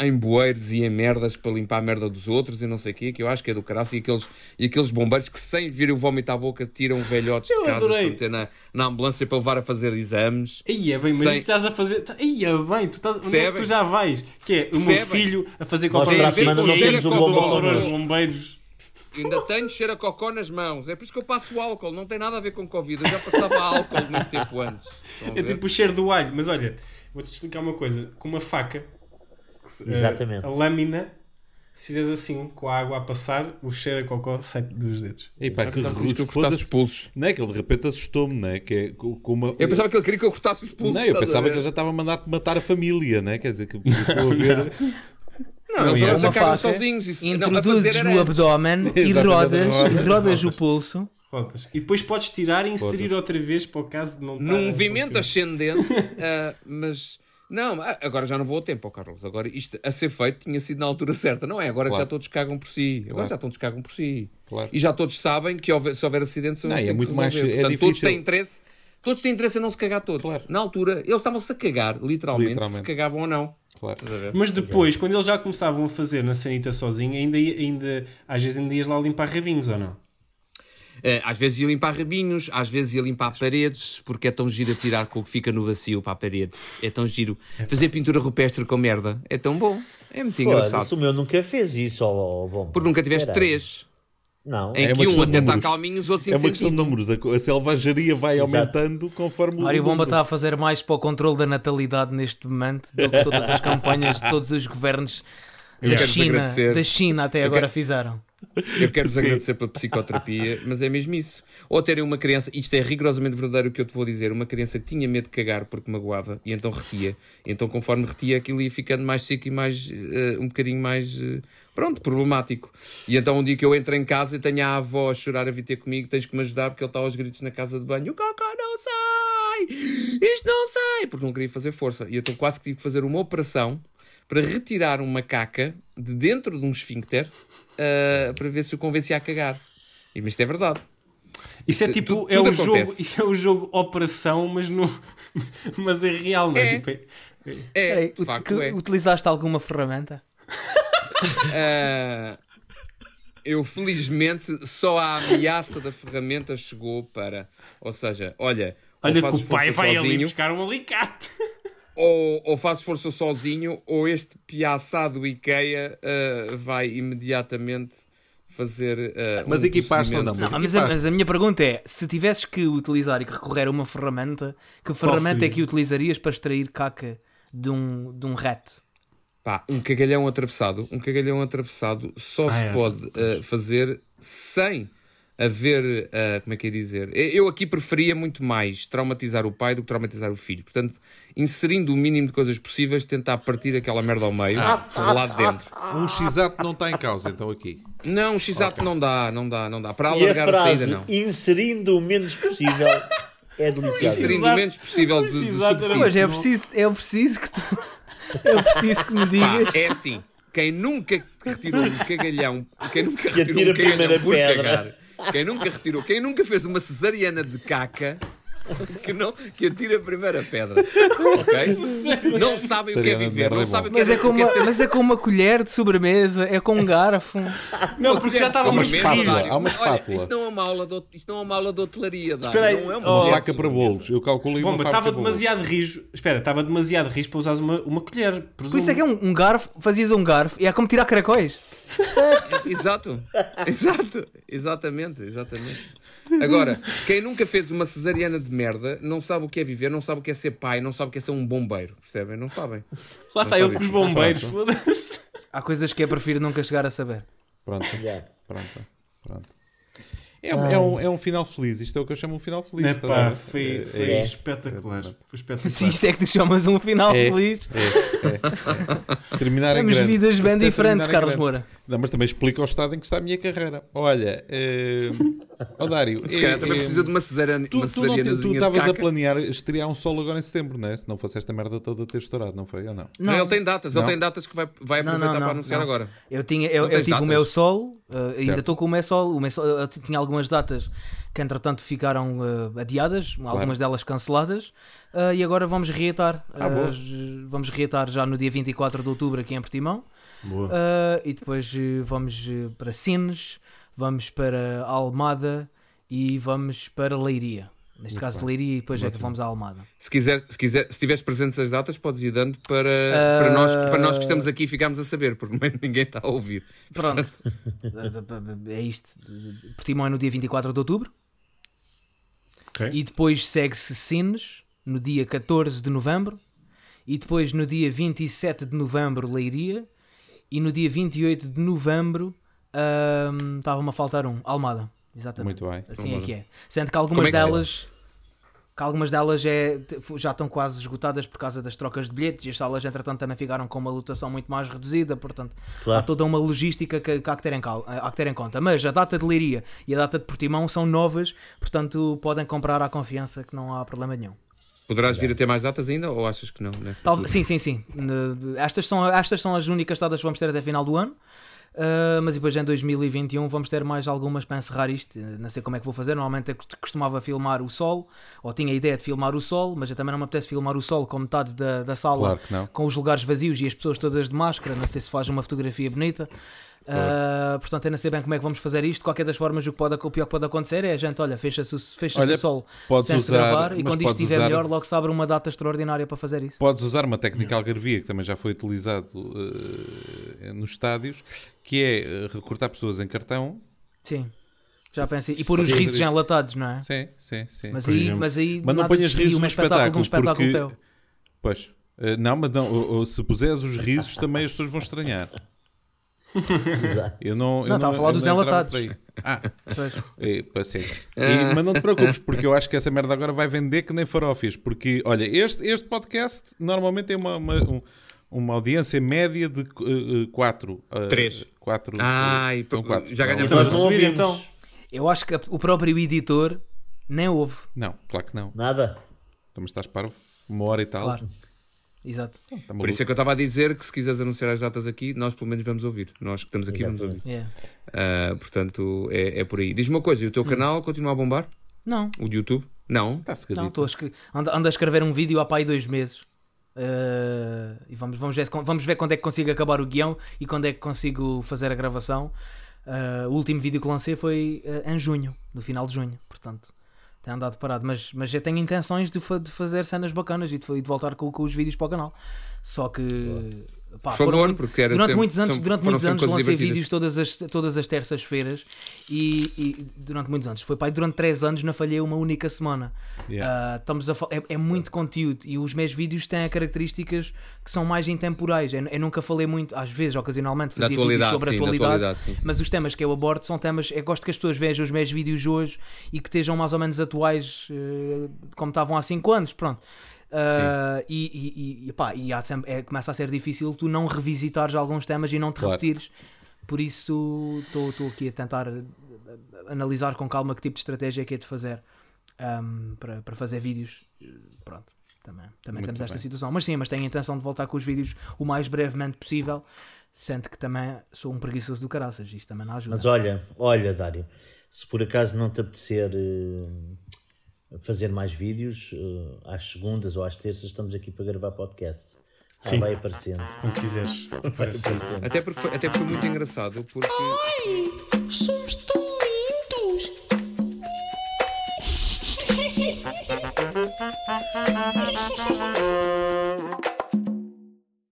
em bueiros e em merdas para limpar a merda dos outros e não sei o quê, que eu acho que é do caraço, e aqueles, e aqueles bombeiros que sem vir o vómito à boca tiram velhotes Eu de casa para meter na, na ambulância para levar a fazer exames. Aí é bem, mas Sem- isso estás a fazer. Aí é bem, tu, estás... onde é tu já vais? Que é o meu filho a fazer Nós qualquer para a Tem a ver semana com não temos a um bombeiros. Ainda tenho cheiro a cocó nas mãos. É por isso que eu passo o álcool. Não tem nada a ver com Covid. Eu já passava álcool muito tempo antes. É tipo o cheiro do alho. Mas olha, vou-te explicar uma coisa. Com uma faca, Exatamente. a lâmina, se fizeres assim, com a água a passar, o cheiro a cocó sai dos dedos. E pá, que Pensava que cortasse os pulsos. Não é que ele de repente assustou-me, não é? Que é com uma... Eu pensava que ele queria que eu cortasse os pulsos. Não, eu a pensava que ele já estava a mandar-te matar a família, né? Quer dizer, que eu estou a ver. *laughs* Não, eles Não, agora é já cagam sozinhos. Isso, não, a fazer introduzes era no abdômen e rodas, rodas, rodas o rodas. pulso. Rodas. E depois podes tirar e inserir Foda-se. outra vez para o caso de não Num a movimento ascendente, *laughs* ah, mas. Não, ah, agora já não vou ao tempo, ó Carlos. Agora isto a ser feito tinha sido na altura certa, não é? Agora que Claro. já todos cagam por si. Agora Claro. já todos cagam por si. Claro. E já todos sabem que houver- se houver acidentes, Não, é que muito mais- é Portanto, todos difícil. têm interesse. Todos têm interesse em não se cagar todos. Claro. Na altura, eles estavam-se a cagar, literalmente, Literalmente. se cagavam ou não. Claro. Mas depois, quando eles já começavam a fazer na sanita sozinho, ainda, ainda às vezes ainda ias lá limpar rabinhos ou não? Eh, às vezes ia limpar rabinhos, às vezes ia limpar paredes, porque é tão giro tirar com o que fica no vazio para a parede. É tão giro. Fazer pintura rupestre com merda é tão bom. É muito engraçado. O meu nunca fez isso, ó, bom. Porque nunca tiveste Caralho. três, Não. em É que um até está calminho, os outros É uma questão de números. A selvageria vai aumentando conforme o. Mário Bomba está a fazer mais para o controle da natalidade neste momento do que todas as *laughs* campanhas de todos os governos da China, da China até Eu agora quero- fizeram. Eu quero desagradecer pela psicoterapia, mas é mesmo isso. Ou terem uma criança, isto é rigorosamente verdadeiro o que eu te vou dizer, uma criança que tinha medo de cagar porque magoava e então retia. Então, conforme retia, aquilo ia ficando mais seco e mais, eh, um bocadinho mais, eh, pronto, problemático. E então, um dia que eu entro em casa e tenho a avó a chorar a vir ter comigo, tens que me ajudar porque ele está aos gritos na casa de banho: o cocó não sai! Isto não sai! Porque não queria fazer força. E então, quase que tive que fazer uma operação para retirar uma caca de dentro de um esfíncter uh, para ver se o convencia a cagar. E, mas isto é verdade. Isso é Tu- tipo, é o jogo, isso é o jogo operação, mas no *laughs* mas é real, não é? É. Tipo, é- É, Peraí, de facto que- é. Utilizaste alguma ferramenta? Uh, eu, felizmente, só a ameaça da ferramenta chegou para... Ou seja, olha... Olha que o pai vai ali sozinho, buscar um alicate. Ou, ou fazes força sozinho, ou este piaçado IKEA uh, vai imediatamente fazer. uh, Mas um equipaste ou não? Não, Mas mas, a, equipaste. mas a minha pergunta é: se tivesses que utilizar e que recorrer a uma ferramenta, que ferramenta é que utilizarias para extrair caca de um, de um rato? Pá, um cagalhão atravessado, um cagalhão atravessado só Ah, se é, pode uh, fazer sem haver, uh, como é que é dizer? Eu aqui preferia muito mais traumatizar o pai do que traumatizar o filho. Portanto, inserindo o mínimo de coisas possíveis, tentar partir aquela merda ao meio, Ah. lá de dentro. Um x-ato não está em causa, então aqui. Não, o x-ato não dá, não dá, não dá. Para E a alargar a, saída, frase, não. inserindo o menos possível, é *laughs* deliciosa. Inserindo o menos possível de, de superfície. Pois é, preciso, é preciso que tu. *laughs* É preciso que me Pá, digas. é assim. Quem nunca retirou um cagalhão, quem nunca retirou um a cagalhão por pedra. cagar, quem nunca retirou, quem nunca fez uma cesariana de caca, que, não, que atira a primeira pedra. Ok? Não sabem o que é viver, não é sabem o que Mas é, é, com é uma, ser- mas é com uma colher de sobremesa, é com um garfo. Não, uma porque já estávamos sobremesa, espátula, há uma Olha, espátula. isto não é uma aula de, isto não é uma aula de hotelaria. Espera aí. Não é uma Oh, de Faca para bolos. Eu calculei uma Bom, mas faca estava demasiado rijo. Espera, estava demasiado rijo para usares uma, uma colher. Por isso é que é um, um garfo, fazias um garfo e é como tirar caracóis. *laughs* Exato, exato, exatamente, exatamente. Agora, quem nunca fez uma cesariana de merda não sabe o que é viver, não sabe o que é ser pai, não sabe o que é ser um bombeiro, percebem? Não sabem. Lá está Não eu com os bombeiros. Foda-se. Há coisas que eu prefiro nunca chegar a saber. Pronto, Já. pronto, pronto. É, um- é um, é um final feliz. Isto é o que eu chamo um final feliz. É estás a pá, ver? foi, É- foi é- espetacular. Foi *laughs* espetacular. Se isto é que tu chamas um final É. feliz, Terminar em temos grande. vidas bem Isto é diferentes, terminar em Carlos grande. Moura. Não, mas também explica o estado em que está a minha carreira. Olha, eh, *laughs* ó Dário, Se calhar eh, também eh, precisa de uma cesariana, Tu, não estavas a planear estrear um solo agora em setembro, não é? Se não fosse esta merda toda ter estourado, não foi? Ou não? Não, ele tem datas, Não. ele tem datas que vai, vai Não, aproveitar não, para não, anunciar não. agora. Eu, tinha, eu, Não eu tive o datas? meu solo, uh, ainda estou com o meu solo. O meu solo tinha algumas datas que entretanto ficaram uh, adiadas, algumas delas canceladas, uh, e agora vamos reatar. Ah. Uh, vamos reatar já no dia 24 de outubro aqui em Portimão. Boa. Uh, e depois uh, vamos uh, para Sines, vamos para Almada e vamos para Leiria. Neste caso de Leiria e depois é que vamos à Almada. Se quiser, se quiser, se tiveres presentes as datas, podes ir dando para, para, nós, para nós que estamos aqui e ficarmos a saber, porque ninguém está a ouvir. Pronto. *laughs* é isto. Portimão é no dia 24 de outubro. Ok. E depois segue-se Sines no dia 14 de novembro. E depois no dia 27 de novembro, Leiria. E no dia 28 de novembro, estava-me a faltar um, Almada. Exatamente. Muito bem. Assim é que é. Sendo que algumas é que delas. Que algumas delas é, já estão quase esgotadas por causa das trocas de bilhetes e as salas, entretanto, também ficaram com uma lotação muito mais reduzida. Portanto, Claro. há toda uma logística que, que há, que ter em cal- há que ter em conta. Mas a data de Leiria e a data de Portimão são novas, portanto, podem comprar à confiança que não há problema nenhum. Poderás vir a ter mais datas ainda ou achas que não? Nessa Tal- sim, sim, sim. Estas são, estas são as únicas datas que vamos ter até final do ano. Uh, mas depois em 2021 vamos ter mais algumas para encerrar isto. Uh, Não sei como é que vou fazer. Normalmente eu cost- costumava filmar o sol, ou tinha a ideia de filmar o sol, mas eu também não me apetece filmar o sol com metade da, da sala Claro com os lugares vazios e as pessoas todas de máscara. Não sei se faz uma fotografia bonita. Uh, portanto, eu não sei bem como é que vamos fazer isto. De qualquer das formas, o, que pode, o pior que pode acontecer é a gente, olha, fecha-se o, fecha o sol sem se usar- gravar e quando isto estiver usar- melhor, logo se abre uma data extraordinária para fazer isso. Podes usar uma técnica algarvia que também já foi utilizado eh, nos estádios, que é eh, recortar pessoas em cartão. Sim, já pensei. E pôr os Sim. risos já enlatados, não é? Sim, sim, sim. Mas Por aí, exemplo. mas aí Mas não ponhas risos um no espetáculo de um espetáculo, porque... teu. Pois. Eh, não, mas não, se puseres os risos também as pessoas vão estranhar. *laughs* Eu não, eu Não, estava a falar dos enlatados. Ah, Pois. *laughs* é, pá, sim. E- mas não te preocupes, porque eu acho que essa merda agora vai vender que nem farófias. Porque, olha, este, este podcast normalmente tem uma, uma, um- uma audiência média de 4. Três. 4. Ai, então quatro. já ganhamos Mas não ouvir, ouvimos então. Eu acho que o próprio editor nem ouve. Não, claro que não. nada. Então, mas estás parvo? Uma hora e tal. Claro. Exato. Tá Por isso é que eu estava a dizer que se quiseres anunciar as datas aqui, nós pelo menos vamos ouvir. Nós que estamos aqui vamos ouvir. Yeah. Ah, portanto, é, é por aí. Diz-me uma coisa, e o teu canal continua a bombar? Não, O de YouTube? Não? Está-se não, estou a escre- ando, ando a escrever um vídeo há aí dois meses. Uh, e vamos, vamos, ver, vamos ver quando é que consigo acabar o guião e quando é que consigo fazer a gravação. Uh, o último vídeo que lancei foi uh, em junho, no final de junho, portanto tem andado parado. Mas, mas eu tenho intenções de, fa- de fazer cenas bacanas e de, e de voltar com, com os vídeos para o canal. Só que pá, Por foram favor, muito- porque era durante sempre- muitos anos, são- durante foram muitos anos lancei vídeos todas as, todas as terças-feiras e, e durante muitos anos. Foi pai durante três anos não falhei uma única semana. Yeah. Ah, estamos a, é, é muito conteúdo e os meus vídeos têm características que são mais intemporais. Eu, eu nunca falei muito, às vezes, ocasionalmente, fazia vídeos sobre a sim, da atualidade, atualidade, sim, sim. mas os temas que eu abordo são temas. Eu gosto que as pessoas vejam os meus vídeos hoje e que estejam mais ou menos atuais eh, como estavam há 5 anos. Pronto. Ah, e e, e, pá, e há sempre- é, começa a ser difícil tu não revisitares alguns temas e não te Claro. repetires. Por isso estou aqui a tentar eh, analisar com calma que tipo de estratégia é que é de fazer ahm, para, para fazer vídeos. Pronto, também, também Muito temos esta bem. situação. Mas sim, mas tenho a intenção de voltar com os vídeos o mais brevemente possível, sendo que também sou um preguiçoso do caraças. Isto também não ajuda. Mas olha, olha, Dário, se por acaso não te apetecer eh, fazer mais vídeos, eh, às segundas ou às terças estamos aqui para gravar podcast. Ah, Sim. vai aparecendo. Quando quiseres. Vai Parece. aparecendo. Até porque, foi, até porque foi muito engraçado, porque Ai, somos tão lindos. *laughs*